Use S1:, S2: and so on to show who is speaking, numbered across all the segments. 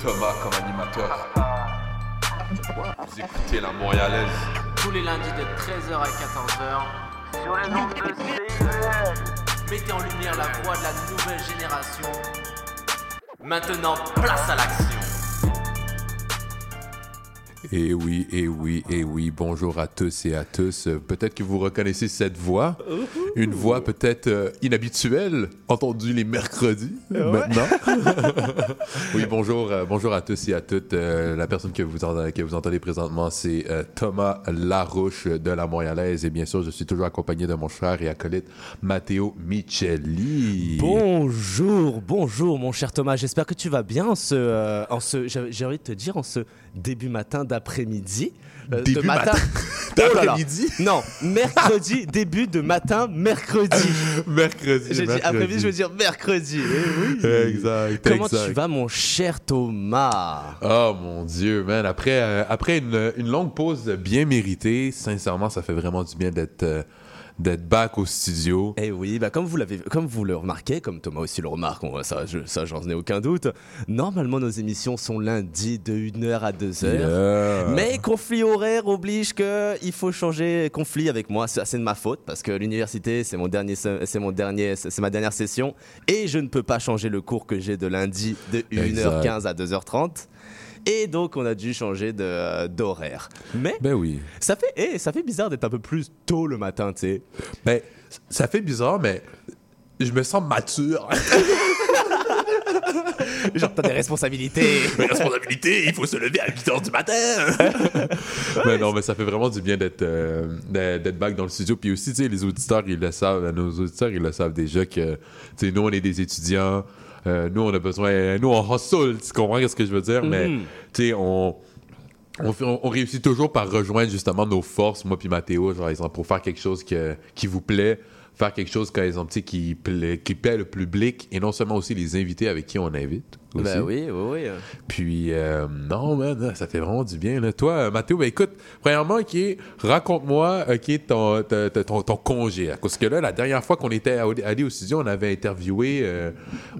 S1: Thomas comme animateurs. Vous écoutez la Montréalaise.
S2: tous les lundis de 13h à 14h sur les ondes de CIBL. Mettez en lumière la voix de la nouvelle génération. Maintenant, place à l'action.
S1: Et oui, et oui, et oui, bonjour à tous et à tous. Peut-être que vous reconnaissez cette voix, une voix peut-être euh, inhabituelle, entendue les mercredis maintenant. oui, bonjour, euh, bonjour à tous et à toutes. Euh, la personne que vous, entendez, que vous entendez présentement, c'est Thomas Larouche de la Montréalaise. Et bien sûr, je suis toujours accompagné de mon cher et acolyte Matteo Micheli.
S3: Bonjour, bonjour mon cher Thomas, j'espère que tu vas bien en ce, euh, en ce j'ai envie de te dire en ce début matin d'après-midi. Euh,
S1: Début
S3: de
S1: matin
S3: Oh
S1: d'après-midi?
S3: Non, mercredi, début de matin, mercredi.
S1: mercredi.
S3: J'ai dit après-midi, je veux dire mercredi. Eh oui.
S1: Exact.
S3: Comment
S1: exact.
S3: tu vas mon cher Thomas?
S1: Oh mon Dieu, man. Après, euh, après une, une longue pause bien méritée, sincèrement, ça fait vraiment du bien d'être euh, d'être back au studio.
S3: Eh oui, bah comme vous l'avez, comme vous le remarquez, comme Thomas aussi le remarque, on- ça, je, ça j'en ai aucun doute. Normalement, nos émissions sont lundi de 1h à 2h.
S1: Yeah.
S3: Mais conflit horaire oblige que il faut changer conflit avec moi. C'est de ma faute parce que l'université, c'est mon dernier, c'est mon dernier, c'est ma dernière session et je ne peux pas changer le cours que j'ai de lundi de 1h15 à 2h30. Et donc, on a dû changer de, euh, d'horaire. Mais
S1: Ben oui.
S3: ça fait, eh, ça fait bizarre d'être un peu plus tôt le matin, tu sais.
S1: Ben, ça fait bizarre, mais je me sens mature.
S3: Genre, t'as des responsabilités.
S1: Responsabilité, il faut se lever à 8 h du matin. mais non, mais ça fait vraiment du bien d'être euh, d'être back dans le studio. Puis aussi, tu sais, les auditeurs, ils le savent, nos auditeurs, ils le savent déjà que, tu sais, nous, on est des étudiants. Euh, nous, on a besoin, nous, on hustle, tu comprends ce que je veux dire? Mais,
S3: Mhm.
S1: tu sais, on, on, réussit toujours par rejoindre justement nos forces, moi puis Mathéo, genre, exemple, pour faire quelque chose que, qui vous plaît, faire quelque chose, par exemple, qui plaît, qui plaît le public, et non seulement aussi les invités avec qui on invite. Aussi.
S3: Ben oui, oui, oui.
S1: Puis, euh, non, man, ça fait vraiment du bien. Là. Toi, euh, Mathéo, ben écoute, premièrement, ok, raconte-moi ok, ton, ton, ton, ton congé. Parce que là, la dernière fois qu'on était allé au studio, on avait interviewé, euh,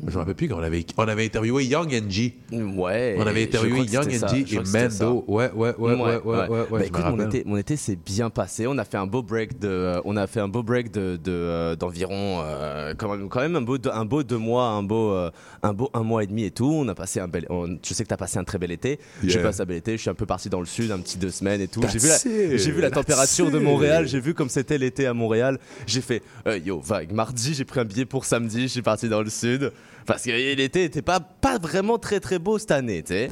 S1: je me rappelle plus, on avait, on avait interviewé Young NG.
S3: Ouais.
S1: On avait interviewé Young NG et. Mando. Ouais, ouais, ouais, ouais, ouais, ouais, ouais, me
S3: écoute, mon été, mon été s'est bien passé. On a fait un beau break de, euh, on a fait un beau break de, de, euh, d'environ euh, quand même, quand même un beau, deux- un beau deux mois, un beau, euh, un beau un mois et demi et tout. On a passé un bel, on- je sais que t'as passé un très bel été. J'ai
S1: Yeah.
S3: passé un bel été. Je suis un peu parti dans le sud, un petit deux semaines et tout. J'ai vu la,
S1: it,
S3: j'ai vu la
S1: that's
S3: température de
S1: it.
S3: Montréal. J'ai vu comme c'était l'été à Montréal. J'ai fait, euh, yo, vague. Mardi, j'ai pris un billet pour samedi. Je suis parti dans le sud parce que l'été était pas, pas vraiment très très beau cette année, tu sais.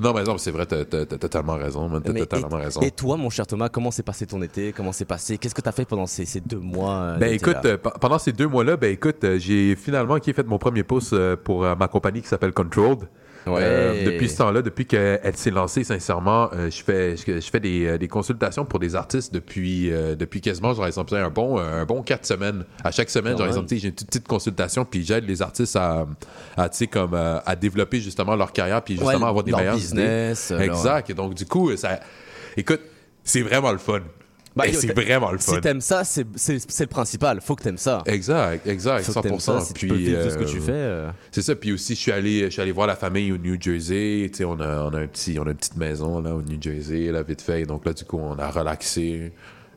S1: Non, mais non, c'est vrai, t'as t'as- t'as totalement raison, man, T'as
S3: Mais
S1: totalement
S3: et,
S1: raison.
S3: et toi, mon cher Thomas, comment s'est passé ton été? Comment s'est passé? Qu'est-ce que tu as fait pendant ces, ces deux mois euh,
S1: Ben écoute, euh, pe- pendant ces deux mois-là, ben écoute, euh, j'ai finalement qui fait mon premier euh, pour ma compagnie qui s'appelle Controlled.
S3: Ouais.
S1: Euh, depuis ce temps-là, depuis qu'elle s'est lancée, sincèrement, euh, je fais, je, je fais des, euh, des consultations pour des artistes depuis, euh, depuis quasiment, genre, exemple, un bon, un bon quatre semaines. À chaque semaine, genre, exemple, j'ai une petite, petite consultation, puis j'aide les artistes à, à tu sais, comme, à développer justement leur carrière, puis justement
S3: Ouais,
S1: avoir des
S3: leur
S1: meilleures
S3: business,
S1: idées. Exact. Et donc, du coup, ça, écoute, c'est vraiment le fun.
S3: Bah,
S1: c'est vraiment le fun.
S3: Si t'aimes ça, c'est le principal. Faut que t'aimes ça.
S1: Exact, exact,
S3: Faut que t'aimes
S1: 100%.
S3: ça. Si tu peux vivre de ce que tu
S1: euh,
S3: fais. euh,
S1: C'est ça. Puis aussi, je suis allé, je suis allé voir la famille au New Jersey. Tu sais, on a, on a un petit, on a une petite maison là au New Jersey, là vite fait. Donc là, du coup, on a relaxé.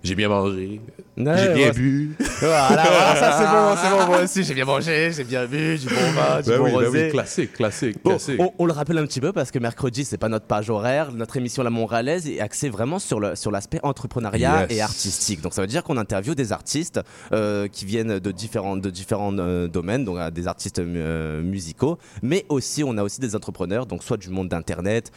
S1: J'ai bien mangé,
S3: Ouais,
S1: j'ai bien
S3: ouais.
S1: bu.
S3: Voilà, voilà, ça c'est bon, c'est bon, moi aussi, j'ai bien mangé, j'ai bien bu, du bon vin, du
S1: Ben
S3: bon
S1: oui, ben
S3: rosé.
S1: oui, classique, classique,
S3: Bon,
S1: classique.
S3: on, on le rappelle un petit peu parce que mercredi, c'est pas notre page horaire. Notre émission La Montréalaise est axée vraiment sur le sur l'aspect entrepreneuriat
S1: Yes.
S3: et artistique. Donc ça veut dire qu'on interviewe des artistes euh, qui viennent de différents de différents euh, domaines, donc euh, des artistes euh, musicaux, mais aussi on a aussi des entrepreneurs, donc soit du monde d'internet,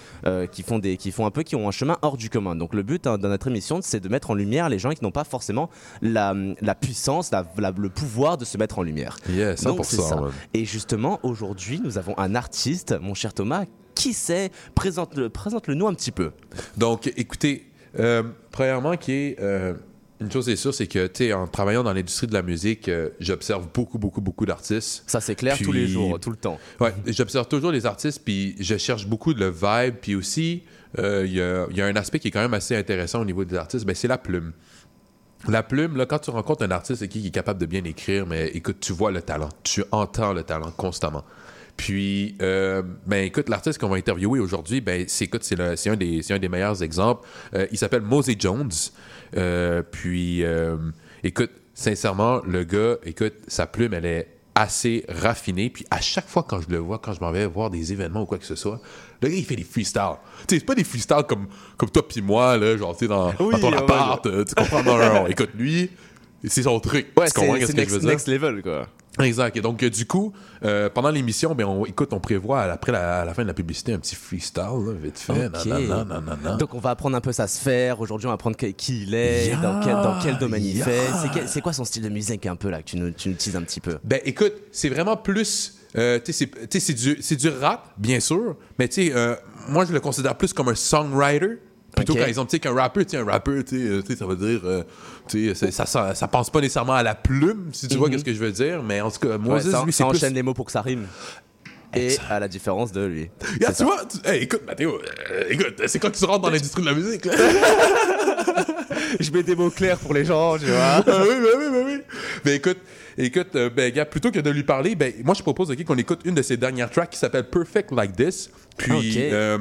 S3: qui font des qui font un peu qui ont un chemin hors du commun. Donc le but hein, de notre émission, c'est de mettre en lumière les gens qui n'ont pas forcément la, la puissance, la- la- le pouvoir de se mettre en lumière.
S1: Yeah, 100%.
S3: Donc, c'est ça.
S1: man.
S3: Et justement, aujourd'hui, nous avons un artiste, mon cher Thomas. Qui c'est Présente-le présente -le nous un petit peu.
S1: Donc, écoutez, euh, premièrement, qui est euh, une chose est sûre, c'est que, tu en travaillant dans l'industrie de la musique, euh, j'observe beaucoup, beaucoup, beaucoup d'artistes.
S3: Ça, c'est clair tous les jours, tout le temps.
S1: Ouais, j'observe toujours les artistes, puis je cherche beaucoup le vibe, puis aussi, euh, il y, a, y a un aspect qui est quand même assez intéressant au niveau des artistes, ben, c'est la plume. La plume, là, quand tu rencontres un artiste qui, est capable de bien écrire, mais écoute, tu vois le talent, tu entends le talent constamment. Puis, euh, ben écoute, l'artiste qu'on va interviewer aujourd'hui, ben c'est écoute, c'est un des meilleurs exemples. Euh, il s'appelle Mosey Jones. Euh, puis, écoute, sincèrement, le gars, écoute, sa plume, elle est assez raffinée. Puis à chaque fois quand je le vois, quand je m'en vais voir des événements ou quoi que ce soit, le gars il fait des freestyles. Tu sais, c'est pas des freestyles comme comme toi puis moi là, genre tu sais dans,
S3: Oui,
S1: dans ton
S3: ouais,
S1: appart, euh, tu comprends non, non, non. Écoute, lui, c'est son truc.
S3: Ouais,
S1: tu comprends je veux
S3: next,
S1: dire?
S3: next level, quoi.
S1: Exact. Et donc, euh, du coup, euh, pendant l'émission, ben, on, écoute, on prévoit après la, à la fin de la publicité un petit freestyle, là, vite fait.
S3: Donc on va apprendre un peu sa sphère. Aujourd'hui, on va apprendre que- qui il est,
S1: Yeah,
S3: dans, quel, dans quel domaine il fait. C'est quoi son style de musique un peu là que tu nous, tu nous teases un petit peu?
S1: Ben, écoute, c'est vraiment plus. euh, tu sais, c'est- du, rap, bien sûr, mais tu sais, euh, moi, je le considère plus comme un songwriter. Plutôt
S3: Ok.
S1: qu'un exemple, tu sais, qu'un rappeur, tu sais, un rappeur, tu sais, euh, ça veut dire, euh, tu sais, ça, ça, ça pense pas nécessairement à la plume, si tu vois
S3: Mhm.
S1: ce que je veux dire, mais en tout cas,
S3: Ouais,
S1: Moses,
S3: ça,
S1: lui,
S3: ça
S1: plus...
S3: enchaîne les mots pour que ça rime. Et à la différence de lui.
S1: Yeah, tu vois, tu- hey, écoute, Mathéo, euh, écoute, c'est quand tu rentres dans l'industrie de la musique, là.
S3: Je mets des mots clairs pour les gens, tu vois.
S1: Ah oui, ben oui, ben oui. Ben écoute, écoute, euh, ben gars, plutôt que de lui parler, ben moi je propose ok, qu'on écoute une de ses dernières tracks qui s'appelle Perfect Like This. Puis, euh,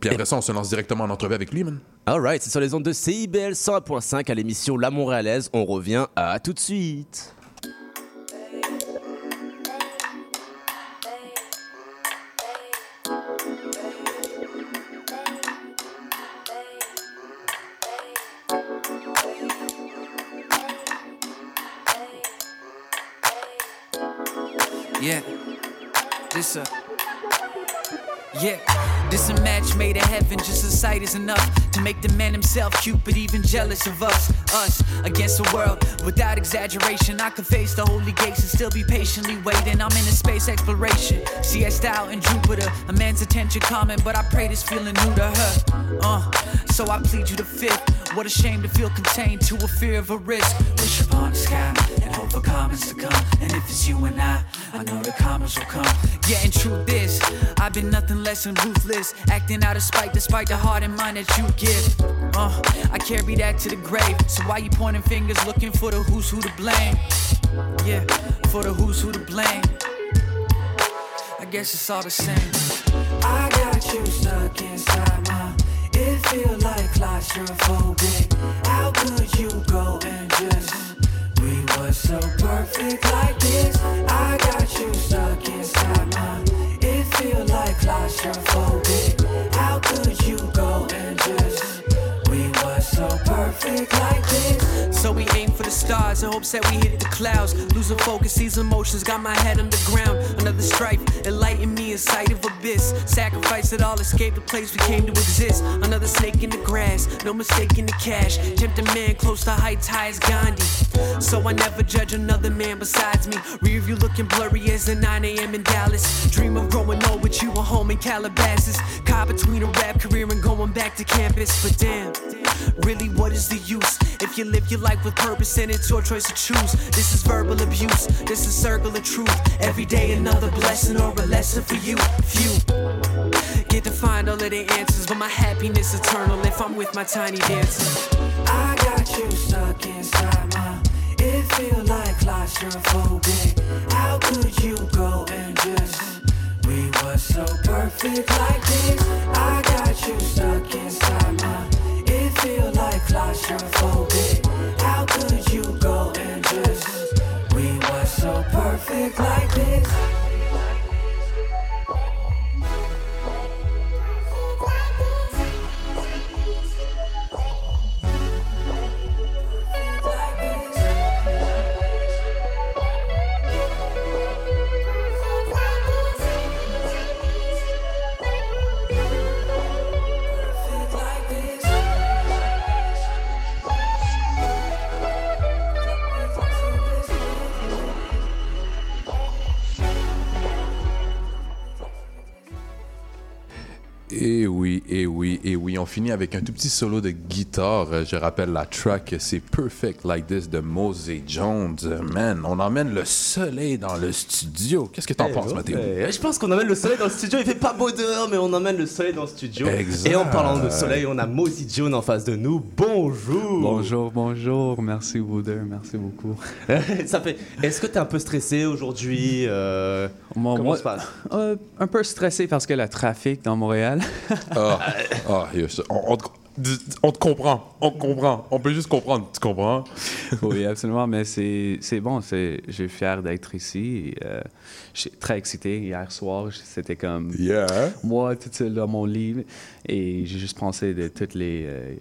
S1: puis après ça, on se lance directement en entrevue avec lui, man.
S3: Alright, c'est sur les ondes de CIBL 101.5 à l'émission La Montréalaise. On revient à tout de suite.
S4: Yeah. This a. Yeah. This a match made in heaven. Just a sight is enough to make the man himself Cupid even jealous of us. Us against the world. Without exaggeration, I could face the holy gates and still be patiently waiting. I'm in a space exploration. Siesta out in Jupiter. A man's attention common, but I pray this feeling new to her. Uh, so I plead you the fifth. What a shame to feel contained to a fear of a risk. Wish upon the sky and hope for comments to come. And if it's you and I, I know the comments will come. Yeah, and truth is, I've been nothing less than ruthless. Acting out of spite despite the heart and mind that you give. Uh, I carry that to the grave. So why you pointing fingers looking for the who's who to blame? Yeah, for the who's who to blame. I guess it's all the same. I got you stuck inside my. It feel like claustrophobic. How could you go and just? We were so perfect like this. I got you stuck inside my. It feel like claustrophobic. How could you go and just? So perfect like this. So we aim for the stars in hopes that we hit the clouds. Losing focus, these emotions got my head underground. Another strife, enlighten me in sight of abyss. Sacrifice it all, escape the place we came to exist. Another snake in the grass, no mistake in the cash. Tempting man close to heights high as Gandhi. So I never judge another man besides me. Rear view looking blurry as the 9 a.m. in Dallas. Dream of growing old with you at home in Calabasas. Caught between a rap career and going back to campus. But damn, really, what is the use? If you live your life with purpose and it's your choice to choose. This is verbal abuse, this is circle of truth. Every day another blessing or a lesson for you. Few get to find all of the answers, but my happiness eternal if I'm with my tiny dancers. I got you stuck inside my. It feel like claustrophobic. How could you go and just? We were so perfect like this. I got you stuck inside my feel like claustrophobic. How could you go and just? We were so perfect like this.
S1: Et oui, et oui, et oui. On finit avec un tout petit solo de guitare. Je rappelle la track, c'est Perfect Like This de Mose Jones. Man, on emmène le soleil dans le studio. Qu'est-ce que t'en
S3: Eh
S1: penses. Mathéo?
S3: Eh, Je pense qu'on emmène le soleil dans le studio. Il fait pas beau dehors, mais on emmène le soleil dans le studio.
S1: Exact.
S3: Et en parlant de soleil, on a Mosey Jones en face de nous. Bonjour.
S5: Bonjour, bonjour. Merci, deux. Merci beaucoup.
S3: Ça fait. Est-ce que t'es un peu stressé aujourd'hui euh, Comment
S5: moi,
S3: ça se passe?
S5: euh, un peu stressé parce que le trafic dans Montréal.
S1: Ah, ah, yes. on, on te, on te comprend, on te comprend. On peut juste comprendre, tu comprends?
S5: oui, absolument. Mais c'est bon. Je suis fier d'être ici. euh, je suis très excité. Hier soir, c'était comme
S1: Yeah.
S5: moi tout seul dans mon lit. Et j'ai juste pensé de toutes les. euh,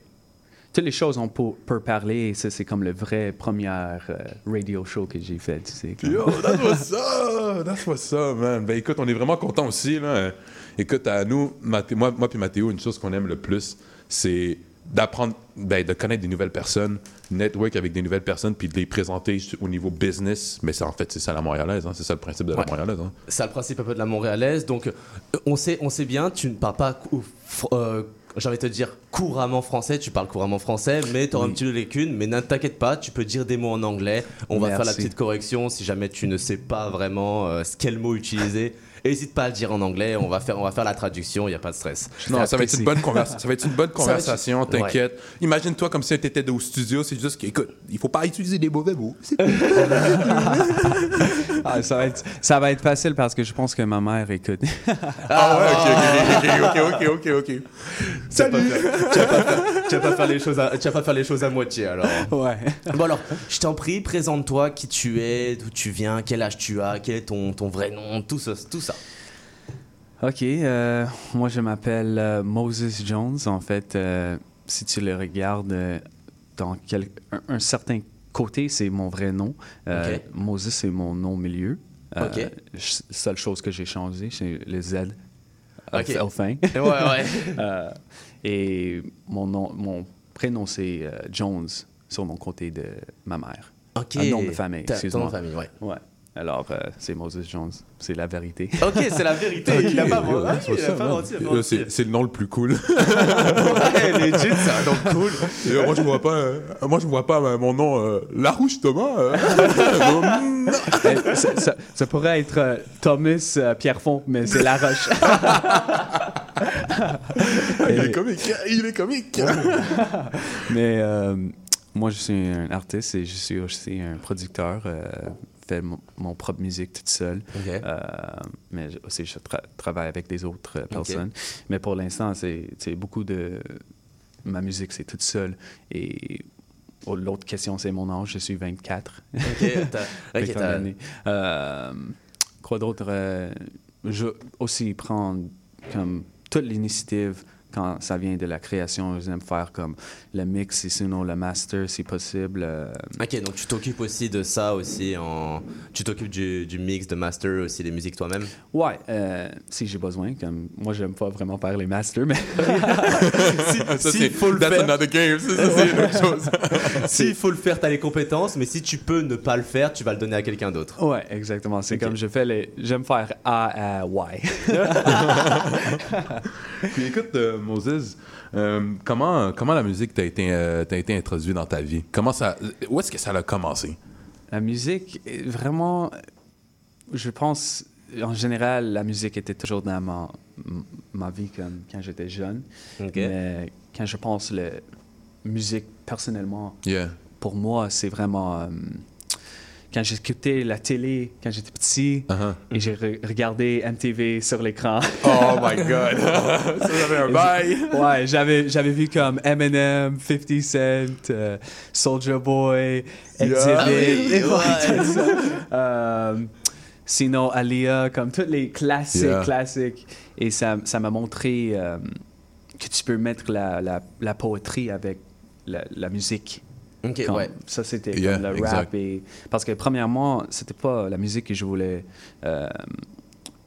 S5: toutes les choses on peut, peut parler, et ça, c'est comme le vrai premier euh, radio show que j'ai fait. Tu sais,
S1: Yo, that's what's up! That's what's up, man. Ben écoute, on est vraiment contents aussi, là. Écoute, à nous, Mathé- moi, moi puis Mathéo, une chose qu'on aime le plus, c'est d'apprendre, ben, de connaître des nouvelles personnes, network avec des nouvelles personnes, puis de les présenter au niveau business. Mais c'est en fait, c'est ça la montréalaise, hein. C'est ça le principe de la
S3: Ouais.
S1: montréalaise, hein.
S3: C'est le principe un peu de la montréalaise. Donc, euh, on sait, on sait bien, tu ne parles pas, euh, j'ai envie de te dire, couramment français. Tu parles couramment français, mais tu auras un petit peu les lacunes. Mais ne t'inquiète pas, tu peux dire des mots en anglais. On va faire la petite correction si jamais tu ne sais pas vraiment euh, quel mot utiliser. N'hésite pas à le dire en anglais. On va faire, on va faire la traduction. Il n'y a pas de stress.
S1: Non, ça va être une bonne conversation. Ça va être une bonne conversation, t'inquiète. Imagine-toi comme si tu étais au studio, c'est juste qu'écoute, il faut pas utiliser des mauvais mots.
S5: Ah, ça, va être, ça va être facile parce que je pense que ma mère écoute.
S1: Ah ouais, ok, ok, ok, ok, ok, ok. Salut!
S3: tu vas pas faire, tu vas pas faire les choses à, tu vas pas faire les choses à moitié alors.
S5: ouais.
S3: Bon alors, je t'en prie, présente-toi qui tu es, d'où tu viens, quel âge tu as, quel est ton, ton vrai nom, tout ça, tout ça.
S5: Ok, euh, moi je m'appelle euh, Moses Jones. En fait, euh, si tu le regardes dans quel, un, un certain côté, c'est mon vrai nom. Moses, c'est mon nom milieu.
S3: Ok.
S5: seule chose que j'ai changé, c'est le Z
S3: Ok. Ouais, ouais.
S5: Et mon, nom, mon prénom, c'est Jones, sur mon côté de ma mère.
S3: Ok.
S5: Un nom de famille,
S3: Ton
S5: excuse-moi.
S3: nom de famille, ouais.
S5: Ouais. Alors, euh, c'est Moses Jones. C'est la vérité.
S3: Ok, c'est la vérité. il a pas menti.
S1: Ouais,
S3: il a pas
S1: Là,
S3: menti.
S1: C'est c'est le nom le plus cool.
S3: Ouais, legit, c'est un nom cool.
S1: Et, euh, moi, je vois pas, euh, moi, je vois pas euh, mon nom euh, Larouche Thomas. euh.
S5: Eh, ça, ça- ça pourrait être euh, Thomas euh, Pierrefonds, mais c'est La Roche.
S1: il est comique. Il est comique.
S5: mais euh, moi, je suis un artiste et je suis aussi un producteur. Fais mon, propre musique toute seule. Euh, mais aussi, je tra- travaille avec des autres euh, personnes. Mais pour l'instant, c'est beaucoup de. Ma musique, c'est toute seule. Et oh, l'autre question, c'est mon âge. Je suis 24.
S3: Ok, t'as- ok,
S5: 21
S3: t'as-
S5: années. Euh, quoi d'autre? euh, je aussi prendre comme toute l'initiative quand ça vient de la création. J'aime faire comme le mix et sinon le master si possible. euh,
S3: Ok, donc tu t'occupes aussi de ça aussi en... Tu t'occupes du, du mix, de master aussi, les musiques toi-même?
S5: Ouais, euh, si j'ai besoin. Comme, moi, j'aime pas vraiment faire les masters, mais
S1: Ça, c'est
S3: faut le
S1: That's
S3: faire.
S1: another game. Ça, ça, c'est une autre chose.
S3: S'il faut le faire, t'as les compétences, mais si tu peux ne pas le faire, tu vas le donner à quelqu'un d'autre.
S5: ouais, exactement. C'est comme je fais les. J'aime faire A à Y.
S1: Puis écoute, euh, Moses, euh, comment, comment la musique t'a été, euh, t'a été introduite dans ta vie? Comment ça, où est-ce que ça a commencé?
S5: La musique, est vraiment, je pense, en général, la musique était toujours dans ma, vie comme quand j'étais jeune. Mais quand je pense la musique personnellement,
S1: Yeah.
S5: pour moi, c'est vraiment euh, quand j'écoutais la télé quand j'étais petit
S1: Uh-huh.
S5: et j'ai re- regardé MTV sur l'écran.
S1: Oh my God! ça, j'avais un bail!
S5: ouais, j'avais j'avais vu comme Eminem, 50 Cent, euh, Soldier Boy, ça. Euh, sinon Alia, comme tous les classiques,
S1: Yeah.
S5: classiques. Et ça ça m'a montré euh, que tu peux mettre la, la, la poétrie avec la, la musique.
S3: Ok,
S5: Comme-
S3: ouais.
S5: Ça, c'était
S1: Yeah,
S5: le
S1: exact.
S5: rap. Et, parce que, premièrement, c'était pas la musique que je voulais. euh,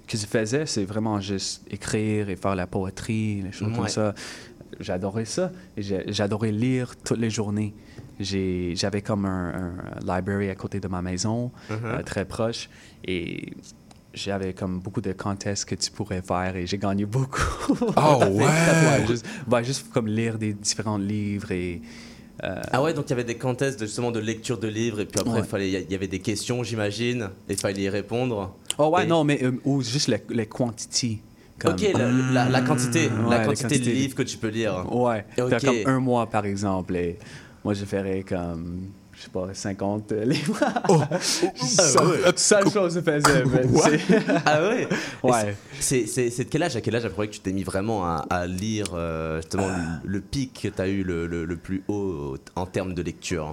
S5: que je faisais, c'est vraiment juste écrire et faire la poétrie, les choses comme ça. J'adorais ça. Et J'adorais lire toutes les journées. J'avais comme un, un library à côté de ma maison,
S3: Uh-huh.
S5: euh, très proche. Et j'avais comme beaucoup de contests que tu pourrais faire et j'ai gagné beaucoup.
S1: Oh, ouais!
S5: juste, juste comme lire des différents livres et. Euh,
S3: Ah ouais, donc il y avait des contests de, justement de lecture de livres et puis après
S5: Ouais.
S3: il il y avait des questions, j'imagine, et il fallait y répondre.
S5: Oh ouais,
S3: Et-
S5: non, mais euh, ou juste les, les quantités. Comme,
S3: Ok, la, la- la quantité,
S5: Ouais,
S3: la quantité de livres que tu peux lire.
S5: Ouais,
S3: Ok.
S5: t'as comme un mois par exemple. Et moi, je ferais comme, je sais pas, 50 livres.
S1: Ah,
S5: Seule chose que je c'est-
S3: Ah ouais
S5: Ouais.
S3: C'est c'est- c'est de quel âge À quel âge après que tu t'es mis vraiment à, à lire euh, justement le, le pic que tu as eu le, le- le plus haut en termes de lecture?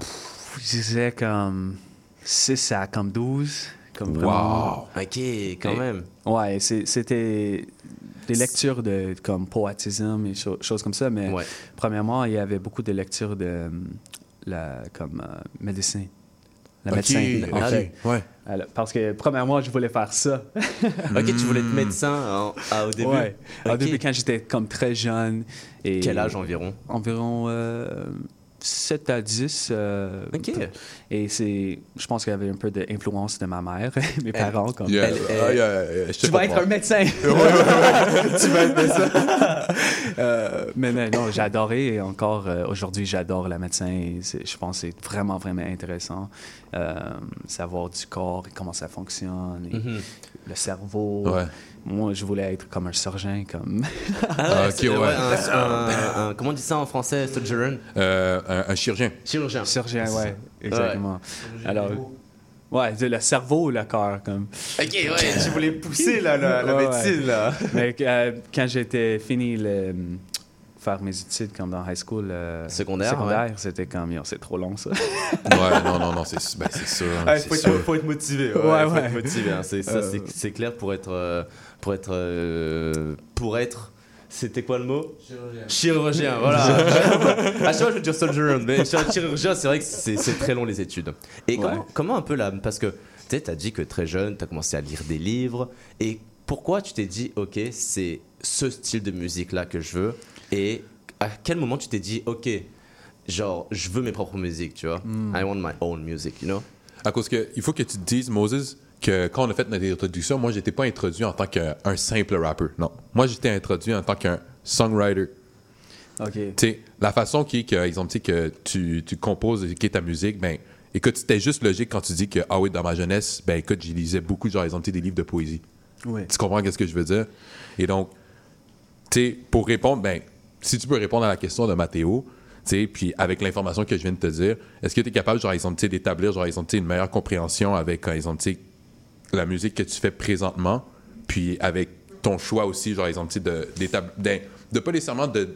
S5: Je disais comme 6 à comme 12. Comme vraiment.
S1: Wow!
S3: Ok, quand
S5: Et-
S3: même.
S5: Ouais, c'était des lectures de comme poétisme et cho- choses comme ça. Mais
S3: Ouais.
S5: premièrement, il y avait beaucoup de lectures de euh, la, comme euh, médecin. La
S1: Ok,
S5: médecin.
S1: ok,
S5: Ah,
S1: ouais.
S5: Alors, parce que premièrement, je voulais faire ça.
S3: Ok, tu voulais être médecin en- au début
S5: Ouais. Au
S3: Ok.
S5: début, quand j'étais comme très jeune. Et
S3: Quel âge environ?
S5: Environ euh, 7 à 10. euh,
S3: Ok.
S5: Et c'est, je pense qu'il y avait un peu d'influence de ma mère, mes parents. Comme,
S1: Yeah.
S3: Elle-
S1: Ah, je
S5: tu vas être un médecin. tu vas être médecin. Euh, mais non, non, j'ai adoré et encore euh, aujourd'hui, j'adore la médecin. et c'est- Je pense que c'est vraiment, vraiment intéressant. Savoir du corps et comment ça fonctionne, et
S3: Mhm.
S5: le cerveau.
S1: Ouais.
S5: Moi, je voulais être comme un surgeon, comme.
S1: Ah, ok,
S3: c'est-
S1: ouais.
S3: un- un- un- comment on dit ça en français Surgeon
S1: Euh, un, un chirurgien.
S3: Chirurgien.
S5: Surgien, ouais, exactement. Alors, ouais, le cerveau ou le cœur, comme.
S3: Ok, ouais, tu voulais pousser la, la, la
S5: Ouais,
S3: médecine là.
S5: Mais euh, quand j'étais fini le, faire mes études comme dans high school euh,
S3: Secondaire,
S5: secondaire c'était comme c'est trop long ça.
S1: Ouais, non, non, non, c'est ben.
S3: Ouais,
S1: c'est
S3: faut, être, faut être motivé. Ouais,
S5: Ouais,
S3: faut
S5: ouais.
S3: être motivé. hein. C'est, ça,
S5: Euh.
S3: c'est, c'est clair pour être. euh, pour être. euh, pour être. C'était quoi le mot? Chirurgien. Chirurgien, voilà. à chaque fois, je veux dire surgeon, mais chir- chirurgien, c'est vrai que c'est, c'est très long les études. Et comment,
S5: Ouais.
S3: comment un peu là Parce que tu sais, t'as dit que très jeune, t'as commencé à lire des livres. Et pourquoi tu t'es dit, ok, c'est ce style de musique là que je veux Et à quel moment tu t'es dit, ok, genre, je veux mes propres musiques, tu vois? I want my own music, you know?
S1: À cause que il faut que tu te dises, Moses, que quand on a fait notre introduction, moi, j'étais pas introduit en tant qu'un simple rappeur. Non. Moi, j'étais introduit en tant qu'un songwriter.
S5: ok.
S1: Tu sais, la façon qui est que, exemple, tu sais, que tu, tu composes et qui est ta musique, ben, écoute, c'était juste logique quand tu dis que, ah oui, dans ma jeunesse, ben, écoute, j'y lisais beaucoup, genre, exemple, tu sais, des livres de poésie.
S5: Oui.
S1: Tu comprends qu'est-ce que je veux dire? Et donc, tu sais, pour répondre, ben, si tu peux répondre à la question de Mathéo, puis avec l'information que je viens de te dire, est-ce que tu es capable, genre, exemple, d'établir, genre, exemple, une meilleure compréhension avec, par exemple, la musique que tu fais présentement, puis avec ton choix aussi, genre, exemple, de, d'étab- d'in- de pas nécessairement de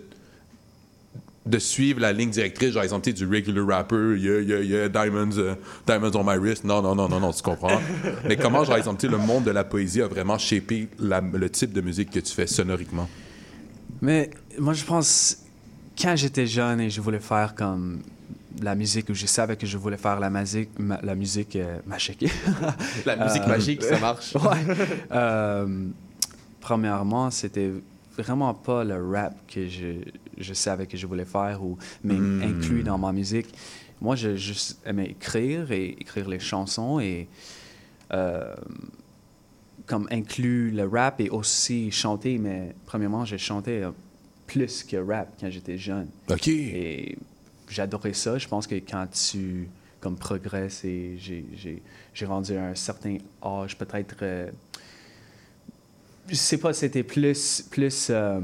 S1: de suivre la ligne directrice, genre exemple, du regular rapper, yeah, yeah, yeah, diamonds, euh, diamonds on my wrist. Non, non, non, non, non, tu comprends? Mais comment, genre exemple, le monde de la poésie a vraiment shapé le type de musique que tu fais sonoriquement?
S5: Mais moi, je pense, quand j'étais jeune et je voulais faire comme la musique, où je savais que je voulais faire la musique, ma- la musique euh, magique.
S3: La musique
S5: Euh,
S3: magique, ça marche.
S5: ouais. Euh, premièrement, c'était vraiment pas le rap que je, je savais que je voulais faire ou même
S1: Mm.
S5: inclus dans ma musique. Moi, je juste aimais écrire et écrire les chansons et euh, comme inclus le rap et aussi chanter. Mais premièrement, j'ai chanté euh, plus que rap quand j'étais jeune.
S1: OK.
S5: Et j'adorais ça. Je pense que quand tu comme progresses et j'ai- rendu un certain âge, peut-être, euh, je sais pas, c'était plus, plus, euh,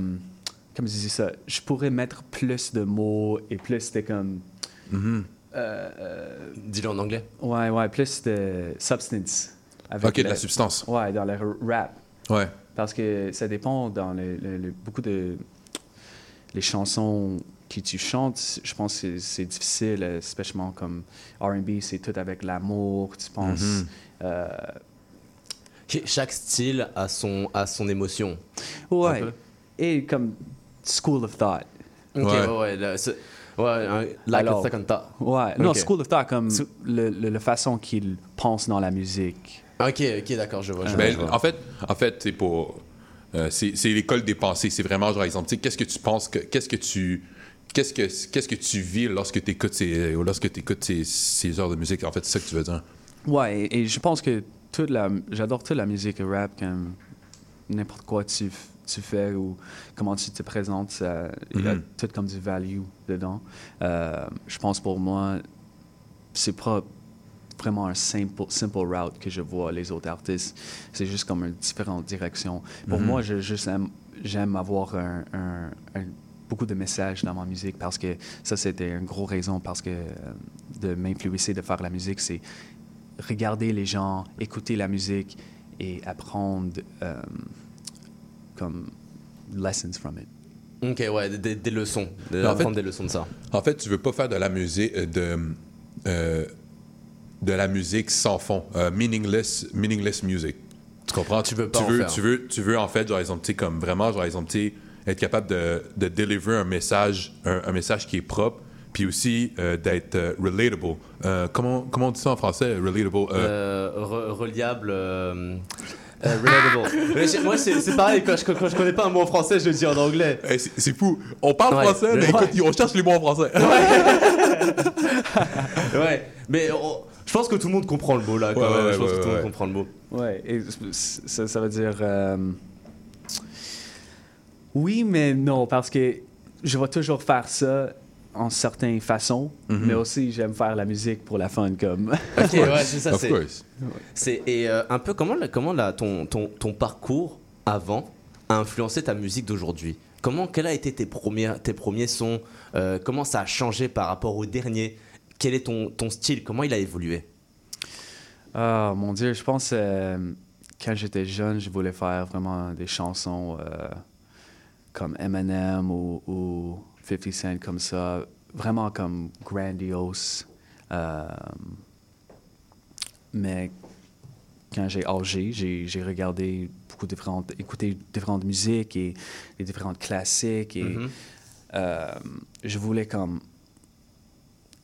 S5: comme je dis ça, je pourrais mettre plus de mots et plus c'était comme,
S1: Mhm.
S5: euh, euh,
S3: Dis-le en anglais.
S5: ouais, ouais, plus de substance. Avec
S1: OK, de la substance.
S5: Ouais, dans le rap.
S1: Ouais.
S5: Parce que ça dépend dans le, le- le- beaucoup de les chansons que tu chantes, je pense que c'est- difficile, euh, spécialement comme R&B, c'est tout avec l'amour, tu penses.
S1: Mhm.
S5: euh,
S3: Chaque style a son, a son émotion.
S5: Ouais. Et comme school of thought.
S3: Ok,
S1: Ouais.
S3: ouais, ouais. là, c'est- ouais, un- like
S5: Alors-
S3: a second thought.
S5: Ouais. Non, school of thought comme
S3: So-
S5: le, le- la façon qu'il pense dans la musique.
S3: Ok, ok, d'accord, je vois. Je vois,
S1: Ben,
S3: je vois.
S1: en fait, en fait, c'est pour. euh, c'est l'école des pensées. C'est vraiment, genre, exemple, tu sais, qu'est-ce que tu penses que. Qu'est-ce que tu. Qu'est-ce que, qu'est-ce que tu vis lorsque tu écoutes, ces, ou lorsque écoutes ces, ces heures de musique? En fait, c'est ça que tu veux dire.
S5: Ouais, et, et je pense que toute la, j'adore toute la musique rap, comme n'importe quoi tu, tu fais ou comment tu te présentes, ça, il y a
S1: Mhm.
S5: tout comme du value dedans. Euh, je pense pour moi, c'est pas vraiment un simple, simple route que je vois les autres artistes. C'est juste comme une différente direction. Pour
S1: Mhm.
S5: moi, je juste aime, j'aime avoir un, un- un- beaucoup de messages dans ma musique parce que ça, c'était une grosse raison parce que euh, de m'influencer de faire la musique, c'est regarder les gens, écouter la musique et apprendre euh, comme lessons from it.
S3: Ok, ouais, des, des leçons. De,
S1: en fait-
S3: apprendre des leçons de ça.
S1: En fait, tu veux pas faire de la musique euh, de euh, de la musique sans fond, euh, meaningless meaningless music. Tu comprends?
S3: Tu veux pas
S1: tu
S3: en
S1: veux,
S3: faire.
S1: tu veux tu veux en fait genre exemple tu sais, comme vraiment genre exemple être capable de de deliver un message un, un message qui est propre puis aussi euh, d'être euh, relatable. Euh, comment comment on dit ça en français? Relatable euh,
S3: Euh, re- reliable. relatable. J'ai- moi, c'est c'est pareil, quand je, quand je connais pas un mot en français, je le dis en anglais.
S1: hey, c'est fou. On parle
S3: Ouais.
S1: français, mais
S3: Ouais.
S1: écoute, on cherche les mots en français.
S3: Ouais, mais on- je pense que tout le monde comprend le mot là, quand
S1: Ouais,
S3: même.
S1: ouais,
S3: je pense
S1: ouais,
S3: que tout le monde comprend le mot.
S5: Ouais, et ça, ça veut dire. euh, oui, mais non, parce que je vais toujours faire ça en certaines façons, mais aussi j'aime faire la musique pour la fun, comme.
S3: Ok, ouais, c'est ça.
S1: of
S3: c'est- et euh, un peu comment la- comment la, ton, ton ton parcours avant a influencé ta musique d'aujourd'hui? Comment quel a été tes premiers tes premiers sons? Euh, Comment ça a changé par rapport au dernier Quel est ton ton style? Comment il a évolué?
S5: Ah, mon Dieu, je pense euh, quand j'étais jeune, je voulais faire vraiment des chansons euh, comme Eminem ou, ou 50 Cent, comme ça, vraiment comme grandiose. Euh, mais quand j'ai âgé, j'ai j'ai regardé beaucoup de différentes, écouté différentes musiques et les différentes classiques et
S3: Mhm.
S5: euh, je voulais comme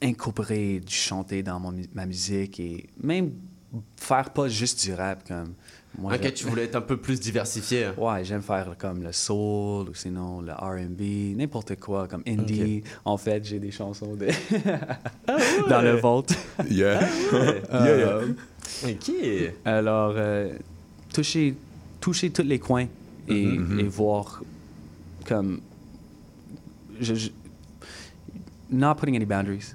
S5: incorporer du chanter dans mon ma musique et même faire pas juste du rap comme moi
S3: Ok,
S5: j'aime-
S3: tu voulais être un peu plus diversifié.
S5: ouais j'aime faire comme le soul ou sinon le R&B n'importe quoi comme indie en fait j'ai des chansons de dans le vault
S1: Yeah.
S5: Euh,
S3: Ok.
S5: alors euh, toucher toucher tous les coins et,
S1: Mhm.
S5: et voir comme je, je- not putting any boundaries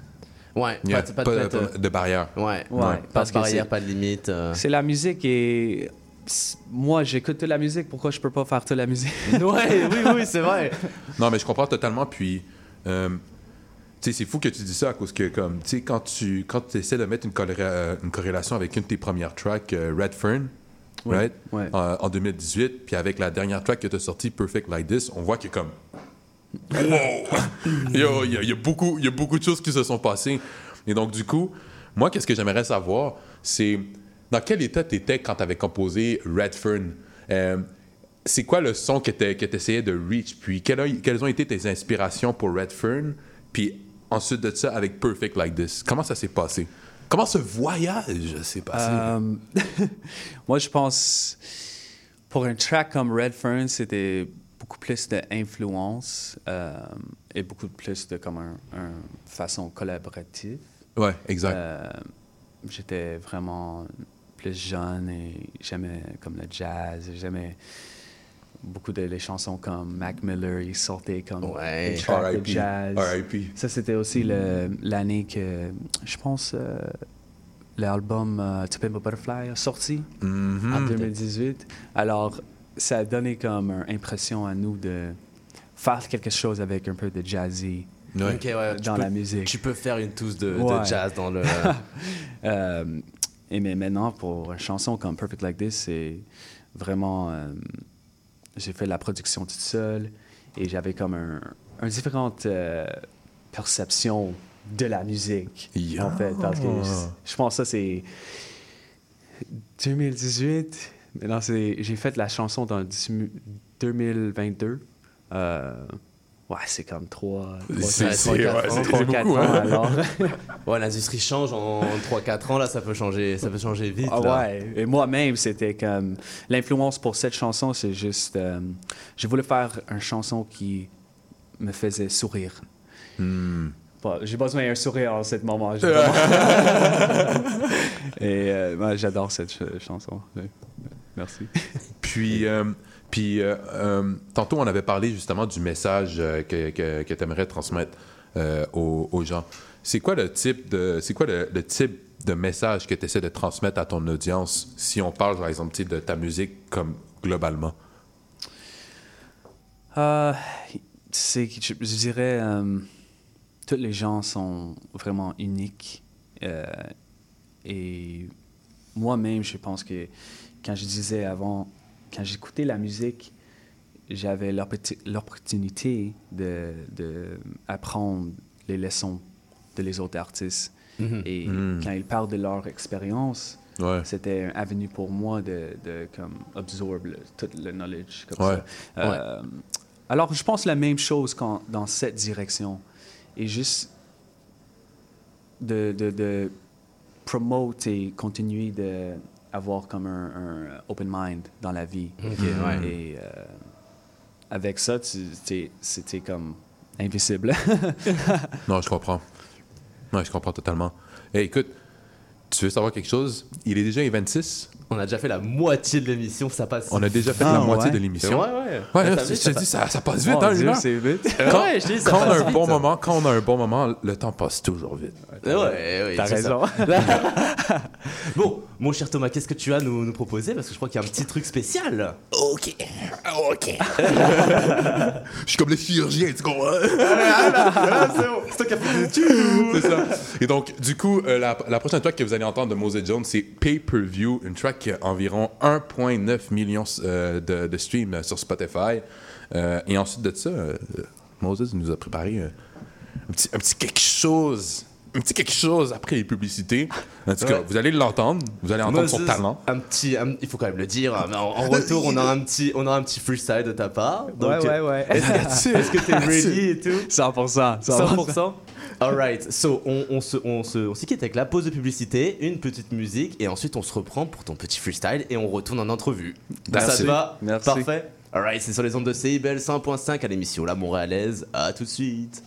S3: Ouais.
S1: Yeah,
S3: Pas, pas,
S1: pas
S3: de
S1: pas barrière.
S3: euh, ouais.
S5: Ouais,
S3: Pas
S5: parce
S3: de barrière, pas de limite. euh.
S5: C'est la musique et moi j'écoute toute la musique. Pourquoi je peux pas faire toute la musique?
S3: Ouais, oui, oui, c'est vrai.
S1: Non, mais je comprends totalement. Puis, euh, tu sais, c'est fou que tu dis ça à cause que, comme, tu sais, quand tu quand essaies de mettre une, corré- euh, une corrélation avec une de tes premières tracks, euh, Red Fern,
S5: Oui,
S1: right,
S5: ouais.
S1: en, en 2018, puis avec la dernière track que tu as sortie, Perfect Like This, on voit que, comme, wow! Il y, y y a beaucoup de choses qui se sont passées. Et donc, du coup, moi, qu'est-ce que j'aimerais savoir, c'est dans quel état tu étais quand tu avais composé Red Fern? Euh, c'est quoi le son que tu essayais de reach? Puis quelles, ont- été tes inspirations pour Red Fern? Puis ensuite de ça, avec Perfect Like This, comment ça s'est passé? Comment ce voyage s'est passé?
S5: Euh, moi je pense pour un track comme Red Fern, c'était beaucoup plus d'influence euh, et beaucoup plus de comme un, un façon collaborative.
S1: ouais, exact.
S5: Euh, J'étais vraiment plus jeune et j'aimais comme le jazz, j'aimais beaucoup de les chansons comme Mac Miller, il sortait comme
S3: Ouais.
S1: R.I.P.
S5: jazz.
S1: R.I.P.
S5: Ça, c'était aussi le- l'année que, je pense, euh, l'album To Pimp a Butterfly a sorti
S1: Mhm.
S5: en 2018. Alors, ça a donné comme une impression à nous de faire quelque chose avec un peu de jazzy
S1: Ouais.
S5: Dans
S3: peux-
S5: la musique.
S3: Tu peux faire une touche de, jazz dans le.
S5: Euh, et mais maintenant, pour une chanson comme Perfect Like This, c'est vraiment. euh, j'ai fait la production toute seule et j'avais comme un, un différente euh, perception de la musique,
S1: Yeah.
S5: en fait. Parce que je, je pense que ça, c'est 2018. Maintenant, c'est- j'ai fait la chanson dans le 10 2022. Euh, ouais, c'est comme 3,
S1: C'est- c'est- ouais,
S3: quatre ans,
S1: c'est-
S5: trois,
S1: c'est
S5: quatre
S1: beaucoup,
S5: ans,
S1: hein.
S5: alors.
S3: Ouais, l'industrie change en 3-4 ans, là, ça peut changer, ça peut changer vite.
S5: Ah
S3: là.
S5: ouais, et moi-même, c'était comme. L'influence pour cette chanson, c'est juste. euh, je voulais faire une chanson qui me faisait sourire.
S1: Hmm.
S5: J'ai besoin d'un sourire en ce moment. et euh, j'adore cette ch- chanson. Merci.
S1: Puis, euh, puis euh, euh, tantôt, on avait parlé justement du message euh, que, que, tu aimerais transmettre euh, aux, aux gens. C'est quoi le type de, c'est quoi le, le type de message que tu essaies de transmettre à ton audience si on parle, par exemple, de ta musique comme globalement?
S5: Euh, c'est, je, je dirais, euh, tous les gens sont vraiment uniques. euh, et moi-même, je pense que quand je disais avant, quand j'écoutais la musique, j'avais l'opportu- l'opportunité de, de apprendre les leçons de les autres artistes.
S3: Mhm.
S5: Et
S1: Mhm.
S5: quand ils parlent de leur expérience,
S1: Ouais.
S5: c'était un avenue pour moi de, de comme absorb le- tout le knowledge comme
S1: Ouais.
S5: ça. Euh, Alors je pense la même chose quand, dans cette direction et juste de, de, de promote et continuer de avoir comme un, un open mind dans la vie.
S3: Ouais.
S5: Et euh, avec ça, c'était comme invisible.
S1: Non, je comprends. Non, je comprends totalement. Hey, écoute, tu veux savoir quelque chose? Il est déjà 26.
S3: On a déjà fait la moitié de l'émission, ça passe.
S1: On a déjà fait
S5: Ah,
S1: la moitié
S5: ouais.
S1: de l'émission.
S3: ouais.
S1: Ouais,
S3: Ouais,
S1: je te
S3: ça
S1: dis, ça, ça passe vite, hein,
S5: Dieu, c'est vite.
S1: Quand,
S3: Ouais, je dis, ça
S1: quand on a un
S3: vite.
S1: bon moment, quand on a un bon moment, le temps passe toujours vite.
S3: Ouais, ouais,
S5: T'as
S3: c'est ça.
S5: raison.
S3: Bon, mon cher Thomas, qu'est-ce que tu as à nous, nous proposer? Parce que je crois qu'il y a un petit truc spécial.
S1: Ok, ok. je suis comme le chirurgien, tu comprends?
S3: c'est toi qui as fait des tubes.
S1: C'est ça. Et donc, du coup, euh, la, la prochaine track que vous allez entendre de Moses Jones, c'est Pay-Per-View, une track environ 1,9 million euh, de, de streams euh, sur Spotify. Euh, et ensuite de ça, euh, Moses nous a préparé euh, un, petit, un petit quelque chose. Un petit quelque chose après les publicités. En tout cas,
S3: Ouais.
S1: vous allez l'entendre. Vous allez entendre son talent.
S3: Un petit, un- il faut quand même le dire. mais En, en retour, on aura un petit, on aura un petit freestyle de ta part. Donc,
S5: ouais, ouais.
S3: Est-ce est-ce que t'es ready et tout?
S5: 100%.
S3: 100%. Alright, so on, on se, on se, on s'y quitte avec la pause de publicité, une petite musique et ensuite on se reprend pour ton petit freestyle et on retourne en entrevue. Ça
S1: Merci.
S3: te va
S5: Merci.
S3: Parfait. Alright, c'est sur les ondes de CIBL 100.5 à l'émission La Montréalaise. À tout de suite.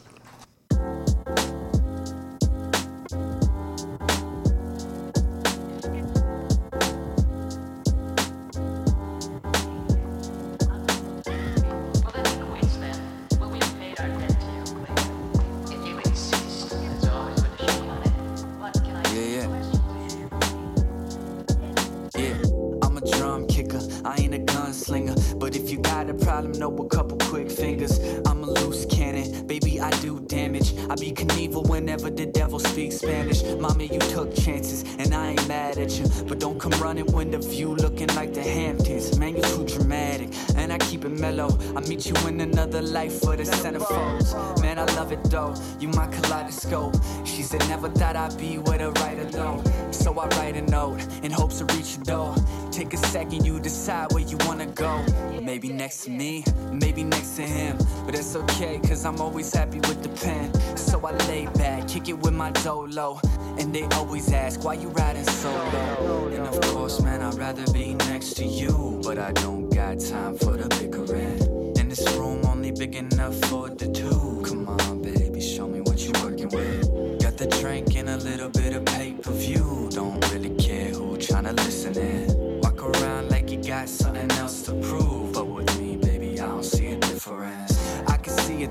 S4: Kaleidoscope. She said, never thought I'd be with a writer though. So I write a note in hopes to reach your door. Take a second, you decide where you wanna go. Maybe next to me, maybe next to him. But it's okay, cause I'm always happy with the pen. So I lay back, kick it with my dolo. And they always ask, why you riding solo? And of course, man, I'd rather be next to you. But I don't got time for the bickering. And this room only big enough for the two. Come on, baby, show me what you working with. Got the drink and a little bit of pay per view. Don't really care who tryna listen in. Walk around like you got something else to prove. But with me, baby, I don't see a difference. I can see it.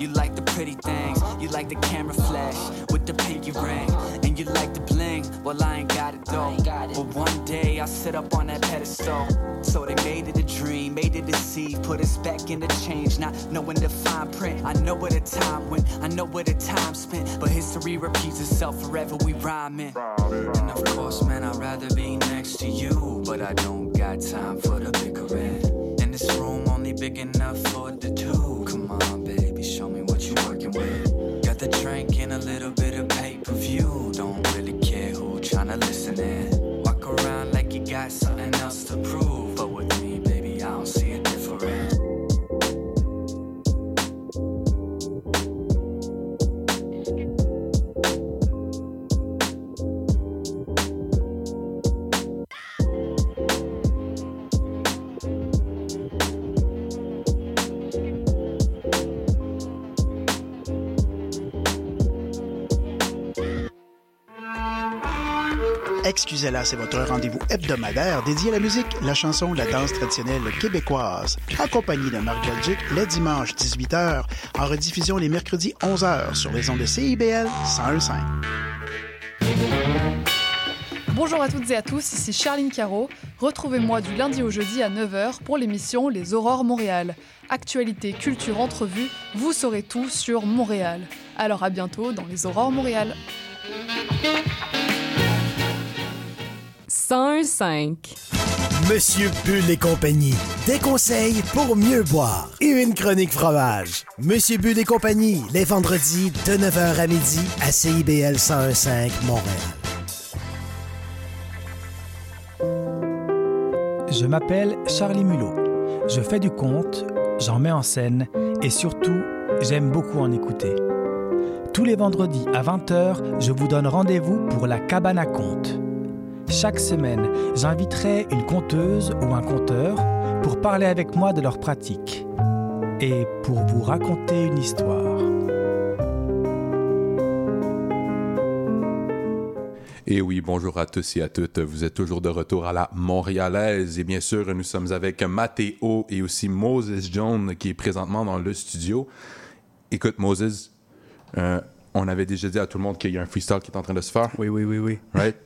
S4: You like the pretty things. You like the camera flash with the pinky ring. And you like the bling. Well, I ain't one day I'll sit up on that pedestal. So they made it a dream, made it a seed, put us back in the change, not knowing the fine print. I know where the time went, I know where the time spent, but history repeats itself forever. We rhyming. And of course, man, I'd rather be next to you, but I don't got time for the bickering. And this room only big enough for the two. Come on, baby, show me what you're working with. Got the drink and a little bit of pay per view. Don't really care who tryna listen in. Got something else to
S6: prove,
S7: Excusez-la, c'est votre rendez-vous hebdomadaire dédié à la musique, la chanson, la danse traditionnelle québécoise, accompagné de Marc Belgique les dimanches 18h, en rediffusion les mercredis 11h sur les ondes de CIBL 101.5.
S8: Bonjour à toutes et à tous, ici Charline Caro. Retrouvez-moi du lundi au jeudi à 9h pour l'émission Les Aurores Montréal. Actualité, culture, entrevue, vous saurez tout sur Montréal. Alors à bientôt dans Les Aurores Montréal.
S9: 101.5.
S10: Monsieur Bull et compagnie, des conseils pour mieux boire et une chronique fromage. Monsieur Bull et compagnie, les vendredis de 9h à midi à CIBL 101.5 Montréal.
S11: Je m'appelle Charlie Mulot. Je fais du conte, j'en mets en scène et surtout, j'aime beaucoup en écouter. Tous les vendredis à 20h, je vous donne rendez-vous pour la cabane à contes. Chaque semaine, j'inviterai une conteuse ou un conteur pour parler avec moi de leur pratique et pour vous raconter une histoire.
S1: Et oui, bonjour à tous et à toutes. Vous êtes toujours de retour à la Montréalaise. Et bien sûr, nous sommes avec Mathéo et aussi Moses John qui est présentement dans le studio. Écoute, Moses, euh, on avait déjà dit à tout le monde qu'il y a un freestyle qui est en train de se faire.
S4: Oui, oui, oui, oui.
S1: Right?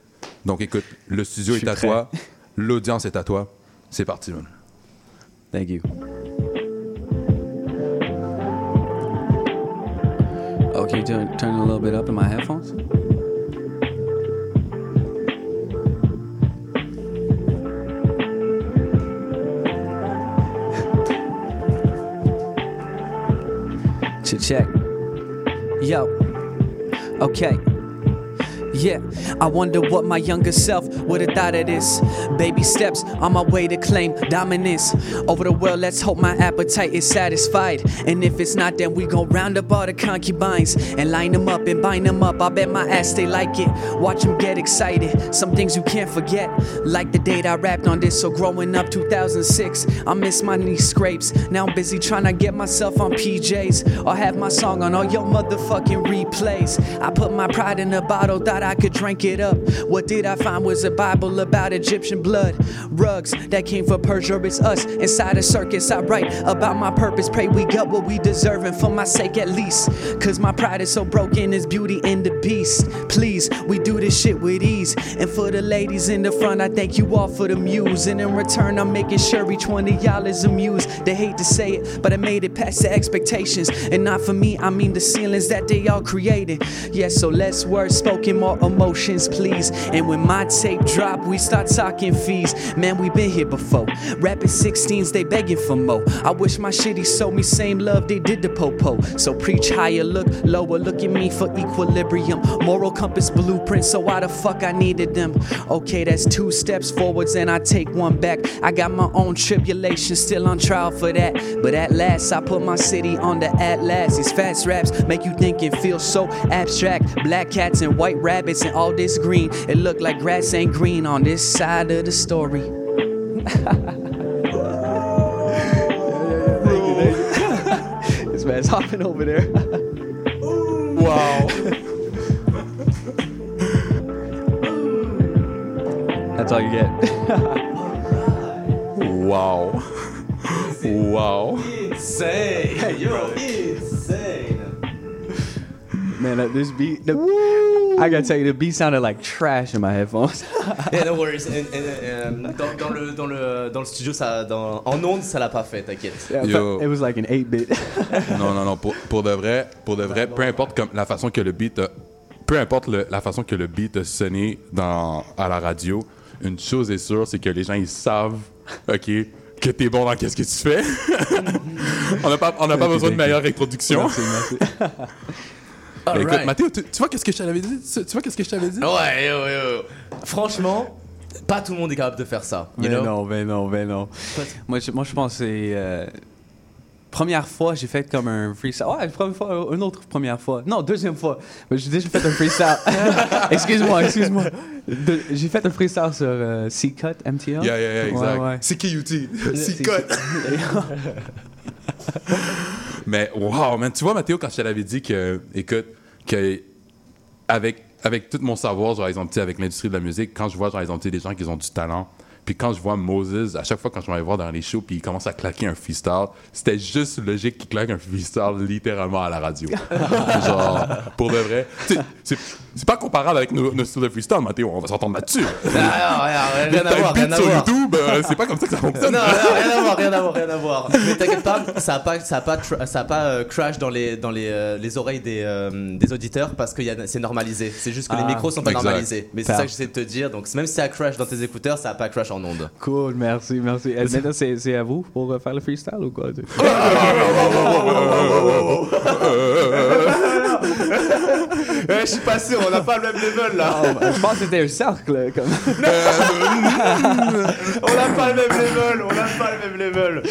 S1: Donc écoute, le studio est à
S4: prêt.
S1: toi. L'audience est à toi. C'est parti, man.
S4: Thank you. Okay, turn, turn a little bit up in my headphones. Check, check. Yo. Okay. Yeah, I wonder what my younger self would have thought of this. Baby steps on my way to claim dominance over the world. Let's hope my appetite is satisfied. And if it's not, then we gon' round up all the concubines and line them up and bind them up. I bet my ass they like it. Watch them get excited. Some things you can't forget, like the date I rapped on this. So growing up 2006, I miss my knee scrapes. Now I'm busy trying to get myself on PJs or have my song on all your motherfucking replays. I put my pride in a bottle, thought I could drink it up. What did I find was a Bible about Egyptian blood. Rugs that came for Persia, it's us inside a circus. I write about my purpose, pray we got what we deserve, and for my sake at least. Cause my pride is so broken, is beauty in the beast. Please, we do this shit with ease. And for the ladies in the front, I thank you all for the muse. And in return, I'm making sure each one of y'all is amused. They hate to say it, but I made it past the expectations. And not for me, I mean the ceilings that they all created. Yeah, so less words spoken, more emotions, please. And when my tape drop, we start talking fees. Man, we been here before. Rapping 16s, they begging for more. I wish my shitty sold me same love they did to Popo. So preach higher, look lower, look at me for equilibrium. Moral compass blueprint, so why the fuck I needed them? Okay, that's two steps forwards and I take one back. I got my own tribulation, still on trial for that. But at last, I put my city on the atlas. These fast raps make you think and feel so abstract. Black cats and white rabbits and all this green. It look like grass ain't green on this side of the story. this man's hopping over there. wow. That's all you get.
S1: wow. Wow.
S3: Insane! You're insane!
S4: Man, uh, this beat. The, I gotta tell you, the beat sounded like trash in my headphones.
S3: Yeah, no worries. And- and, euh, dans, dans le, dans, le, dans le studio, ça, dans, en ondes, ça l'a pas fait, t'inquiète.
S4: Yeah,
S1: Yo.
S4: it was like an 8-bit.
S1: non, non, non. Pour, pour de vrai, pour de vrai, peu importe comme la façon que le beat, a- peu importe le- la façon que le beat a sonné dans à la radio, une chose est sûre, c'est que les gens ils savent, ok, que t'es bon dans qu'est-ce que tu fais. on n'a pas, on n'a pas besoin de meilleure reproduction. Ben, écoute. Mathéo, tu, tu vois qu'est-ce que je t'avais dit? Tu vois qu'est-ce que je t'avais dit?
S3: Ouais, ouais, ouais, ouais. Franchement, Pas tout le monde est capable de faire ça. you
S5: Mais
S3: know?
S5: non, ben non, ben non. Moi, je, moi, je pense que c'est. euh, première fois, j'ai fait comme un freestyle. Ouais, première fois, une autre première fois. Non, deuxième fois. Mais J'ai déjà fait un freestyle. excuse-moi, excuse-moi. J'ai fait un freestyle sur euh, C-Cut, MTL.
S1: Yeah, yeah, yeah,
S5: Ouais,
S1: exact.
S5: ouais.
S1: CKUT,
S5: C'est-
S1: C-Cut. Mais wow, man, tu vois, Mathéo, quand je te l'avais dit que, écoute, que avec, avec tout mon savoir, genre, exemple, avec l'industrie de la musique, quand je vois, genre, exemple, des gens qui ont du talent, puis quand je vois Moses, à chaque fois quand je vais voir dans les shows, puis il commence à claquer un freestyle, c'était juste logique qu'il claque un freestyle littéralement à la radio. genre, pour de vrai. C'est pas comparable avec nos, nos styles de freestyle, Mathéo, on va s'entendre là-dessus.
S3: Ah, rien, à voir, rien à
S1: sur
S3: voir.
S1: YouTube, euh, c'est pas comme ça que ça fonctionne.
S3: non, rien à voir, rien à voir, rien à voir. Mais t'inquiète pas, ça a pas, ça a pas, ça a pas euh, crash dans les, dans les, euh, les oreilles des, des auditeurs parce que c'est normalisé. C'est juste que les
S5: Ah,
S3: micros sont pas
S1: exact.
S3: normalisés. Mais c'est ça que j'essaie de te dire. Donc même si ça crash dans tes écouteurs, ça a pas crash en
S5: Cool, merci, merci. Euh, Maintenant, c'est c'est à vous pour euh, faire le freestyle ou quoi?
S3: Je suis pas sûr, on n'a pas le même level là.
S5: Ah, je pense que c'était un cercle. Comme...
S3: On n'a pas le même level, on n'a pas le même level.